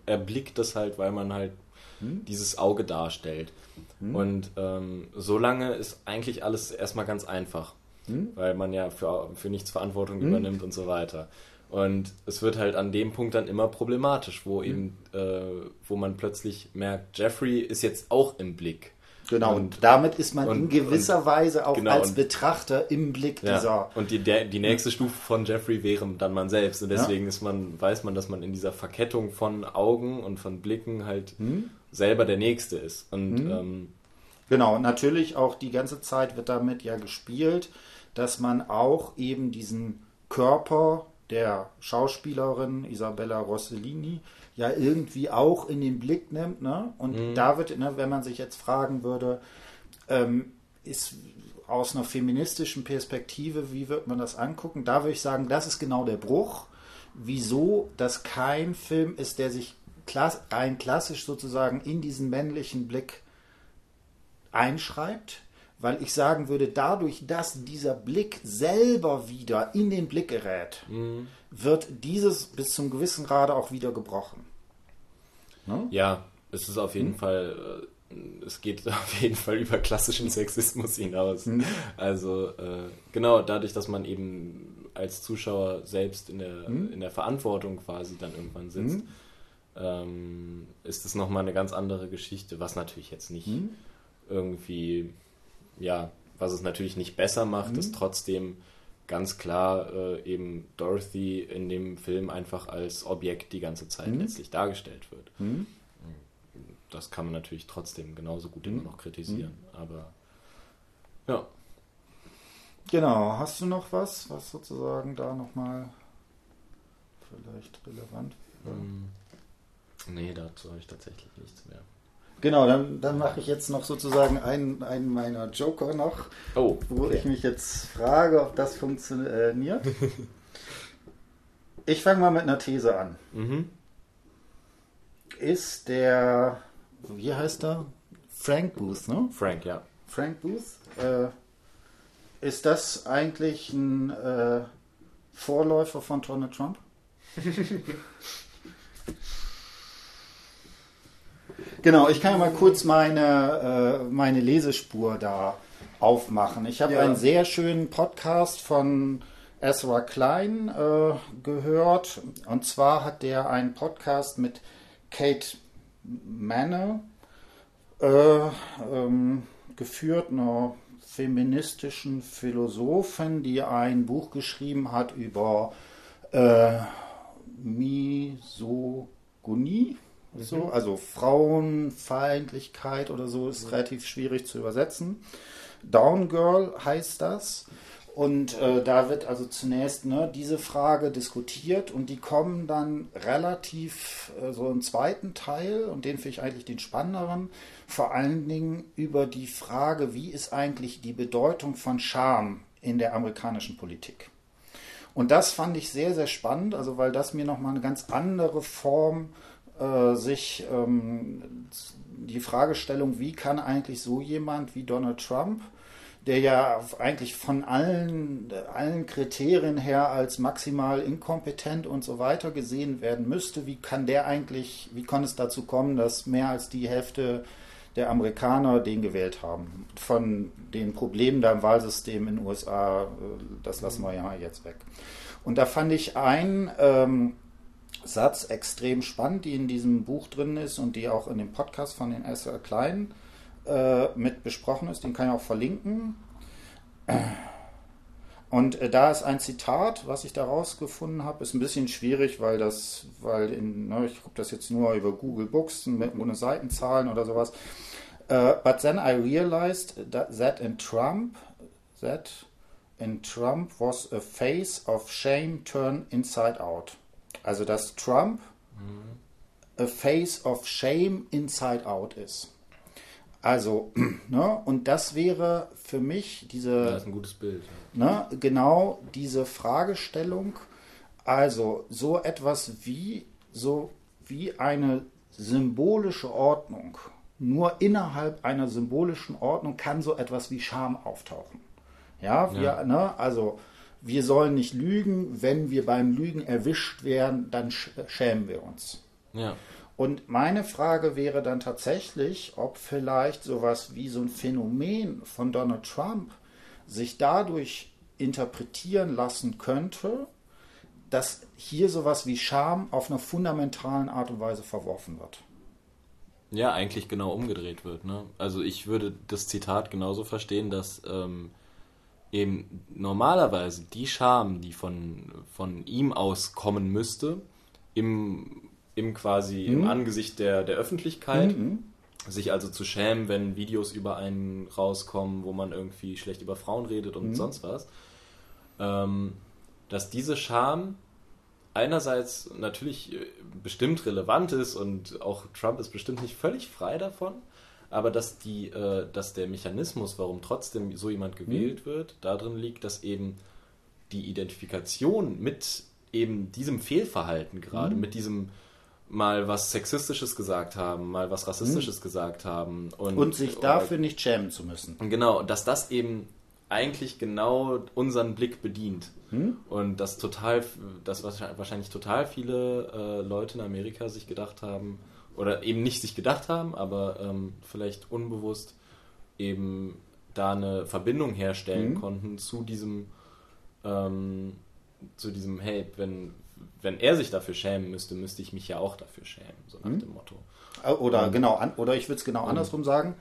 erblickt das halt, weil man halt mhm. dieses Auge darstellt. Mhm. Und ähm, solange ist eigentlich alles erstmal ganz einfach, mhm. weil man ja für, für nichts Verantwortung mhm. übernimmt und so weiter. Und es wird halt an dem Punkt dann immer problematisch, wo eben, äh, wo man plötzlich merkt, Jeffrey ist jetzt auch im Blick. Genau, und, damit ist man und, in gewisser und, Weise auch genau, als Betrachter im Blick ja, dieser. Und die, der, die nächste Stufe von Jeffrey wäre dann man selbst. Und deswegen ja. ist man, weiß man, dass man in dieser Verkettung von Augen und von Blicken halt hm? selber der Nächste ist. Und hm? ähm, genau, natürlich auch die ganze Zeit wird damit ja gespielt, dass man auch eben diesen Körper der Schauspielerin Isabella Rossellini ja irgendwie auch in den Blick nimmt. Ne? Und mhm. da wird, ne, wenn man sich jetzt fragen würde, ähm, ist aus einer feministischen Perspektive, wie wird man das angucken? Da würde ich sagen, das ist genau der Bruch. Wieso das kein Film ist, der sich klass rein klassisch sozusagen in diesen männlichen Blick einschreibt, weil ich sagen würde, dadurch, dass dieser Blick selber wieder in den Blick gerät, mhm wird dieses bis zum gewissen Grade auch wieder gebrochen. Ne? Ja, es ist auf jeden hm? Fall, äh, es geht auf jeden Fall über klassischen Sexismus hinaus. Hm? Also äh, genau, dadurch, dass man eben als Zuschauer selbst in der, hm? in der Verantwortung quasi dann irgendwann sitzt, hm? ähm, ist es nochmal eine ganz andere Geschichte, was natürlich jetzt nicht hm? irgendwie ja, was es natürlich nicht besser macht, mhm. ist trotzdem ganz klar äh, eben Dorothy in dem Film einfach als Objekt die ganze Zeit mhm. letztlich dargestellt wird. Mhm. Das kann man natürlich trotzdem genauso gut immer mhm. noch kritisieren, mhm. aber ja. Genau, hast du noch was, was sozusagen da nochmal vielleicht relevant wäre? Ähm, nee, dazu habe ich tatsächlich nichts mehr. Genau, dann, dann mache ich jetzt noch sozusagen einen, einen meiner Joker noch, oh, okay. wo ich mich jetzt frage, ob das funktioniert. ich fange mal mit einer These an. Mhm. Ist der, wie heißt er? Frank Booth, ne? Frank, ja. Frank Booth. Äh, ist das eigentlich ein äh, Vorläufer von Donald Trump? Genau, ich kann ja mal kurz meine, äh, meine Lesespur da aufmachen. Ich habe ja. einen sehr schönen Podcast von Ezra Klein äh, gehört. Und zwar hat der einen Podcast mit Kate Manner äh, ähm, geführt, einer feministischen Philosophin, die ein Buch geschrieben hat über äh, Misogonie so, mhm. also Frauenfeindlichkeit oder so ist mhm. relativ schwierig zu übersetzen. Down Girl heißt das. Und äh, da wird also zunächst ne, diese Frage diskutiert und die kommen dann relativ äh, so im zweiten Teil und den finde ich eigentlich den spannenderen, vor allen Dingen über die Frage, wie ist eigentlich die Bedeutung von Scham in der amerikanischen Politik. Und das fand ich sehr, sehr spannend, also weil das mir nochmal eine ganz andere Form äh, äh, sich ähm, die Fragestellung, wie kann eigentlich so jemand wie Donald Trump, der ja eigentlich von allen, allen Kriterien her als maximal inkompetent und so weiter gesehen werden müsste, wie kann der eigentlich, wie kann es dazu kommen, dass mehr als die Hälfte der Amerikaner den gewählt haben. Von den Problemen da im Wahlsystem in den USA, äh, das lassen wir ja jetzt weg. Und da fand ich ein ähm, Satz extrem spannend, die in diesem Buch drin ist und die auch in dem Podcast von den SR Klein äh, mit besprochen ist. Den kann ich auch verlinken. Und äh, da ist ein Zitat, was ich da rausgefunden habe, ist ein bisschen schwierig, weil das, weil in, ne, ich gucke das jetzt nur über Google Books mit ohne Seitenzahlen oder sowas. Uh, but then I realized that, that in Trump, that in Trump was a face of shame turned inside out. Also dass Trump mhm. a face of shame inside out ist. Also, ne, und das wäre für mich diese. Das ist ein gutes Bild. Ne, genau diese Fragestellung. Also, so etwas wie, so wie eine symbolische Ordnung. Nur innerhalb einer symbolischen Ordnung kann so etwas wie Scham auftauchen. Ja, wir, ja. Ne, also wir sollen nicht lügen, wenn wir beim Lügen erwischt werden, dann schämen wir uns. Ja. Und meine Frage wäre dann tatsächlich, ob vielleicht sowas wie so ein Phänomen von Donald Trump sich dadurch interpretieren lassen könnte, dass hier sowas wie Scham auf einer fundamentalen Art und Weise verworfen wird. Ja, eigentlich genau umgedreht wird. Ne? Also ich würde das Zitat genauso verstehen, dass ähm, eben normalerweise die Scham, die von, von ihm aus kommen müsste, im, im quasi mhm. im Angesicht der, der Öffentlichkeit, mhm. sich also zu schämen, wenn Videos über einen rauskommen, wo man irgendwie schlecht über Frauen redet und mhm. sonst was, ähm, dass diese Scham einerseits natürlich bestimmt relevant ist und auch Trump ist bestimmt nicht völlig frei davon, aber dass, die, äh, dass der Mechanismus, warum trotzdem so jemand gewählt mhm. wird, darin liegt, dass eben die Identifikation mit eben diesem Fehlverhalten gerade, mhm. mit diesem mal was Sexistisches gesagt haben, mal was Rassistisches mhm. gesagt haben. Und, und sich dafür oder, nicht schämen zu müssen. Genau, dass das eben eigentlich genau unseren Blick bedient. Hm? Und dass total, dass wahrscheinlich total viele äh, Leute in Amerika sich gedacht haben, oder eben nicht sich gedacht haben, aber ähm, vielleicht unbewusst eben da eine Verbindung herstellen mhm. konnten zu diesem, ähm, zu diesem, hey, wenn, wenn er sich dafür schämen müsste, müsste ich mich ja auch dafür schämen, so nach mhm. dem Motto. Oder und, genau, oder ich würde es genau andersrum sagen.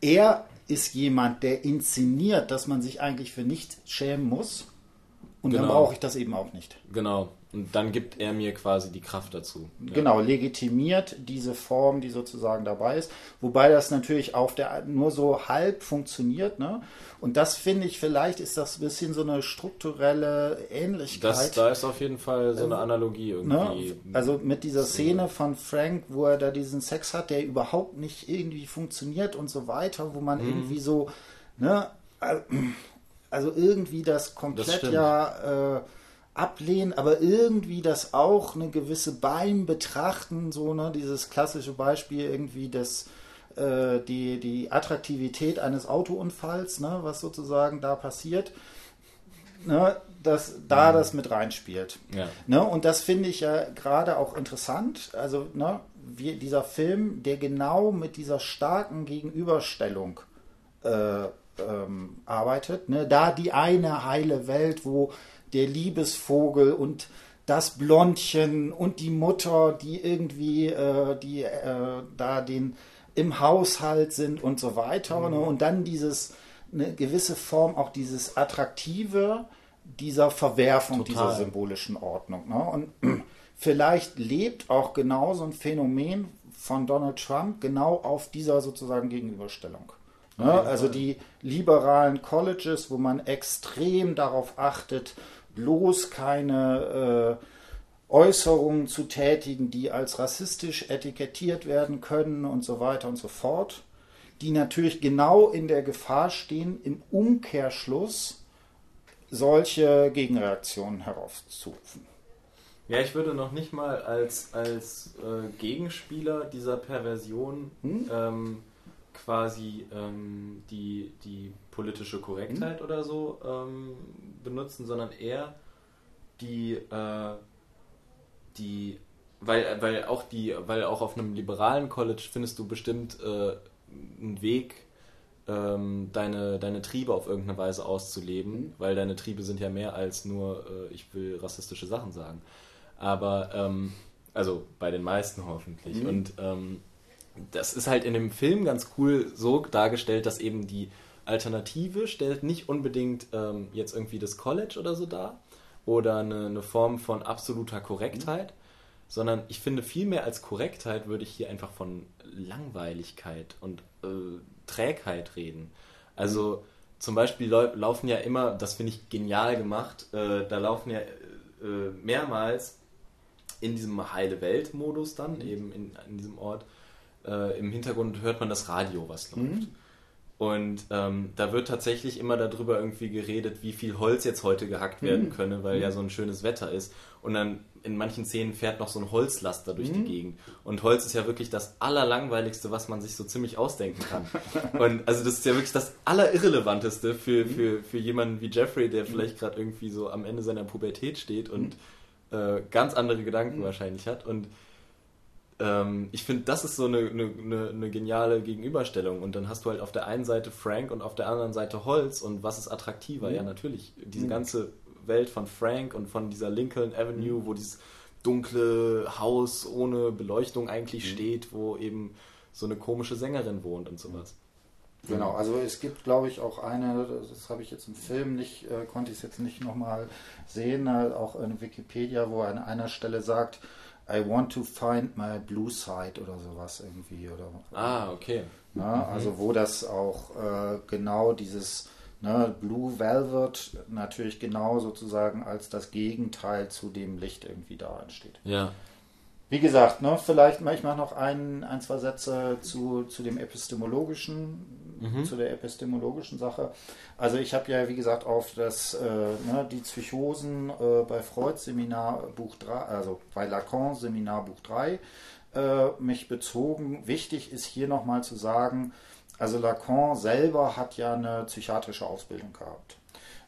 er ist jemand, der inszeniert, dass man sich eigentlich für nichts schämen muss. Und genau. dann brauche ich das eben auch nicht. Genau. Und dann gibt er mir quasi die Kraft dazu. Genau, legitimiert diese Form, die sozusagen dabei ist. Wobei das natürlich auf der nur so halb funktioniert. Ne? Und das finde ich, vielleicht ist das ein bisschen so eine strukturelle Ähnlichkeit. Das, da ist auf jeden Fall so eine Analogie irgendwie. Ne? Also mit dieser Szene von Frank, wo er da diesen Sex hat, der überhaupt nicht irgendwie funktioniert und so weiter, wo man mhm. irgendwie so, ne, also irgendwie das komplett das ja äh, ablehnen, aber irgendwie das auch eine gewisse Beim betrachten, so ne, dieses klassische Beispiel irgendwie des äh, die, die Attraktivität eines Autounfalls, ne, was sozusagen da passiert, ne, dass da mhm. das mit reinspielt. Ja. Ne, und das finde ich ja gerade auch interessant. Also ne, wie, dieser Film, der genau mit dieser starken Gegenüberstellung äh, ähm, arbeitet. Ne? Da die eine heile Welt, wo der Liebesvogel und das Blondchen und die Mutter, die irgendwie äh, die äh, da den im Haushalt sind und so weiter. Ne? Mhm. Ne? Und dann dieses eine gewisse Form auch dieses Attraktive dieser Verwerfung Total. dieser symbolischen Ordnung. Ne? Und vielleicht lebt auch genau so ein Phänomen von Donald Trump genau auf dieser sozusagen Gegenüberstellung. Ne? Also die liberalen Colleges, wo man extrem darauf achtet, bloß keine äh, Äußerungen zu tätigen, die als rassistisch etikettiert werden können und so weiter und so fort, die natürlich genau in der Gefahr stehen, im Umkehrschluss solche Gegenreaktionen herauszurufen. Ja, ich würde noch nicht mal als, als äh, Gegenspieler dieser Perversion hm? ähm, quasi ähm, die, die politische Korrektheit mhm. oder so ähm, benutzen, sondern eher die, äh, die weil, weil auch die, weil auch auf einem liberalen College findest du bestimmt äh, einen Weg, ähm, deine, deine Triebe auf irgendeine Weise auszuleben, mhm. weil deine Triebe sind ja mehr als nur, äh, ich will rassistische Sachen sagen. Aber, ähm, also bei den meisten hoffentlich. Mhm. Und ähm, das ist halt in dem Film ganz cool so dargestellt, dass eben die Alternative stellt nicht unbedingt ähm, jetzt irgendwie das College oder so dar oder eine, eine Form von absoluter Korrektheit, mhm. sondern ich finde vielmehr als Korrektheit würde ich hier einfach von Langweiligkeit und äh, Trägheit reden. Also zum Beispiel laufen ja immer, das finde ich genial gemacht, äh, da laufen ja äh, mehrmals in diesem Heile Welt-Modus dann, mhm. eben in, in diesem Ort, äh, im Hintergrund hört man das Radio, was läuft. Mhm. Und ähm, da wird tatsächlich immer darüber irgendwie geredet, wie viel Holz jetzt heute gehackt werden mhm. könne, weil mhm. ja so ein schönes Wetter ist. Und dann in manchen Szenen fährt noch so ein Holzlaster durch mhm. die Gegend. Und Holz ist ja wirklich das Allerlangweiligste, was man sich so ziemlich ausdenken kann. Und also das ist ja wirklich das Allerirrelevanteste für, mhm. für, für jemanden wie Jeffrey, der vielleicht gerade irgendwie so am Ende seiner Pubertät steht und mhm. äh, ganz andere Gedanken wahrscheinlich hat. Und ähm, ich finde, das ist so eine, eine, eine, geniale Gegenüberstellung. Und dann hast du halt auf der einen Seite Frank und auf der anderen Seite Holz. Und was ist attraktiver? Mhm. Ja, natürlich. Diese mhm. ganze Welt von Frank und von dieser Lincoln Avenue, mhm. wo dieses dunkle Haus ohne Beleuchtung eigentlich mhm. steht, wo eben so eine komische Sängerin wohnt und sowas. Genau, also es gibt, glaube ich, auch eine, das habe ich jetzt im Film nicht, äh, konnte ich es jetzt nicht nochmal sehen, äh, auch in Wikipedia, wo er an einer Stelle sagt, I want to find my blue side oder sowas irgendwie. Oder, ah, okay. Na, mhm. Also wo das auch äh, genau dieses ne, Blue Velvet natürlich genau sozusagen als das Gegenteil zu dem Licht irgendwie da entsteht. Ja. Wie gesagt, ne, vielleicht mache ich mal noch ein, ein, zwei Sätze zu, zu dem epistemologischen, mhm. zu der epistemologischen Sache. Also ich habe ja, wie gesagt, auf das, äh, ne, die Psychosen äh, bei Freud Seminar Buch 3, also bei Lacan Seminar Buch 3 äh, mich bezogen. Wichtig ist hier nochmal zu sagen, also Lacan selber hat ja eine psychiatrische Ausbildung gehabt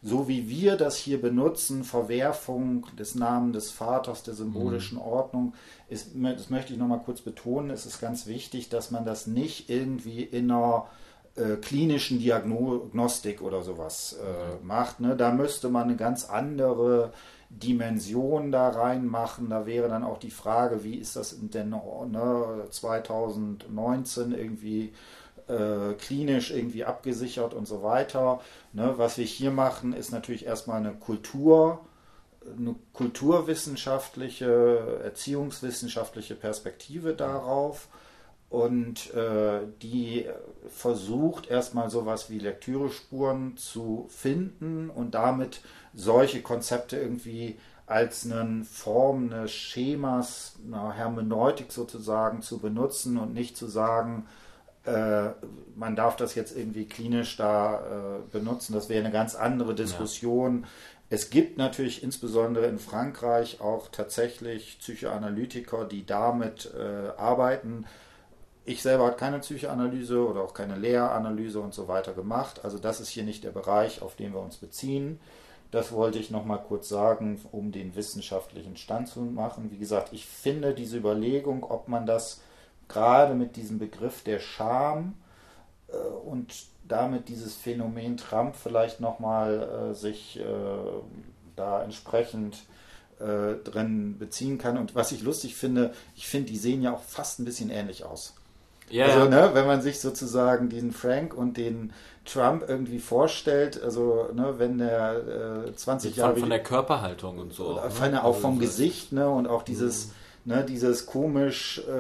so wie wir das hier benutzen, Verwerfung des Namens des Vaters, der symbolischen mhm. Ordnung, ist, das möchte ich nochmal kurz betonen, es ist ganz wichtig, dass man das nicht irgendwie in einer äh, klinischen Diagnostik oder sowas äh, macht. Ne? Da müsste man eine ganz andere Dimension da reinmachen. Da wäre dann auch die Frage, wie ist das denn ne, 2019 irgendwie äh, klinisch irgendwie abgesichert und so weiter. Ne, was wir hier machen, ist natürlich erstmal eine Kultur, eine kulturwissenschaftliche, erziehungswissenschaftliche Perspektive darauf und äh, die versucht erstmal sowas wie Lektürespuren zu finden und damit solche Konzepte irgendwie als eine Form eines Schemas, einer Hermeneutik sozusagen zu benutzen und nicht zu sagen, äh, man darf das jetzt irgendwie klinisch da äh, benutzen. Das wäre eine ganz andere Diskussion. Ja. Es gibt natürlich insbesondere in Frankreich auch tatsächlich Psychoanalytiker, die damit äh, arbeiten. Ich selber habe keine Psychoanalyse oder auch keine Lehranalyse und so weiter gemacht. Also das ist hier nicht der Bereich, auf den wir uns beziehen. Das wollte ich nochmal kurz sagen, um den wissenschaftlichen Stand zu machen. Wie gesagt, ich finde diese Überlegung, ob man das gerade mit diesem Begriff der Scham äh, und damit dieses Phänomen Trump vielleicht nochmal äh, sich äh, da entsprechend äh, drin beziehen kann. Und was ich lustig finde, ich finde, die sehen ja auch fast ein bisschen ähnlich aus. Ja, also, ne, wenn man sich sozusagen diesen Frank und den Trump irgendwie vorstellt, also ne, wenn der äh, 20 Jahre. Von der Körperhaltung und so. Auch, ne? auch vom also, Gesicht, ne? Und auch dieses. Mhm ne, dieses komisch, äh,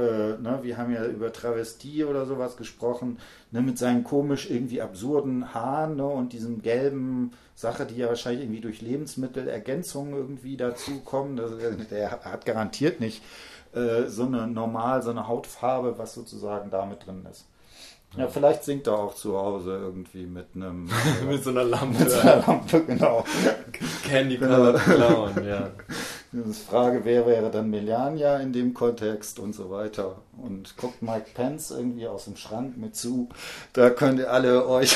ne, wir haben ja über Travestie oder sowas gesprochen, ne, mit seinen komisch irgendwie absurden Haaren ne, und diesem gelben Sache, die ja wahrscheinlich irgendwie durch Lebensmittelergänzungen irgendwie dazukommen. Das, der hat garantiert nicht äh, so eine normal, so eine Hautfarbe, was sozusagen damit drin ist. Ja, vielleicht singt er auch zu Hause irgendwie mit einem. mit so einer Lampe. Mit so einer Lampe, genau. Candy Colored Clown, ja. Die Frage, wer wäre dann Melania in dem Kontext und so weiter. Und guckt Mike Pence irgendwie aus dem Schrank mit zu. Da könnt ihr alle euch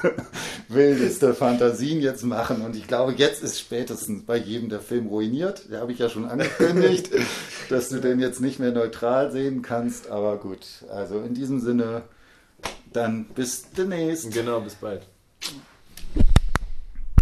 wildeste Fantasien jetzt machen. Und ich glaube, jetzt ist spätestens bei jedem der Film ruiniert. Da habe ich ja schon angekündigt, dass du den jetzt nicht mehr neutral sehen kannst. Aber gut, also in diesem Sinne, dann bis demnächst. Genau, bis bald.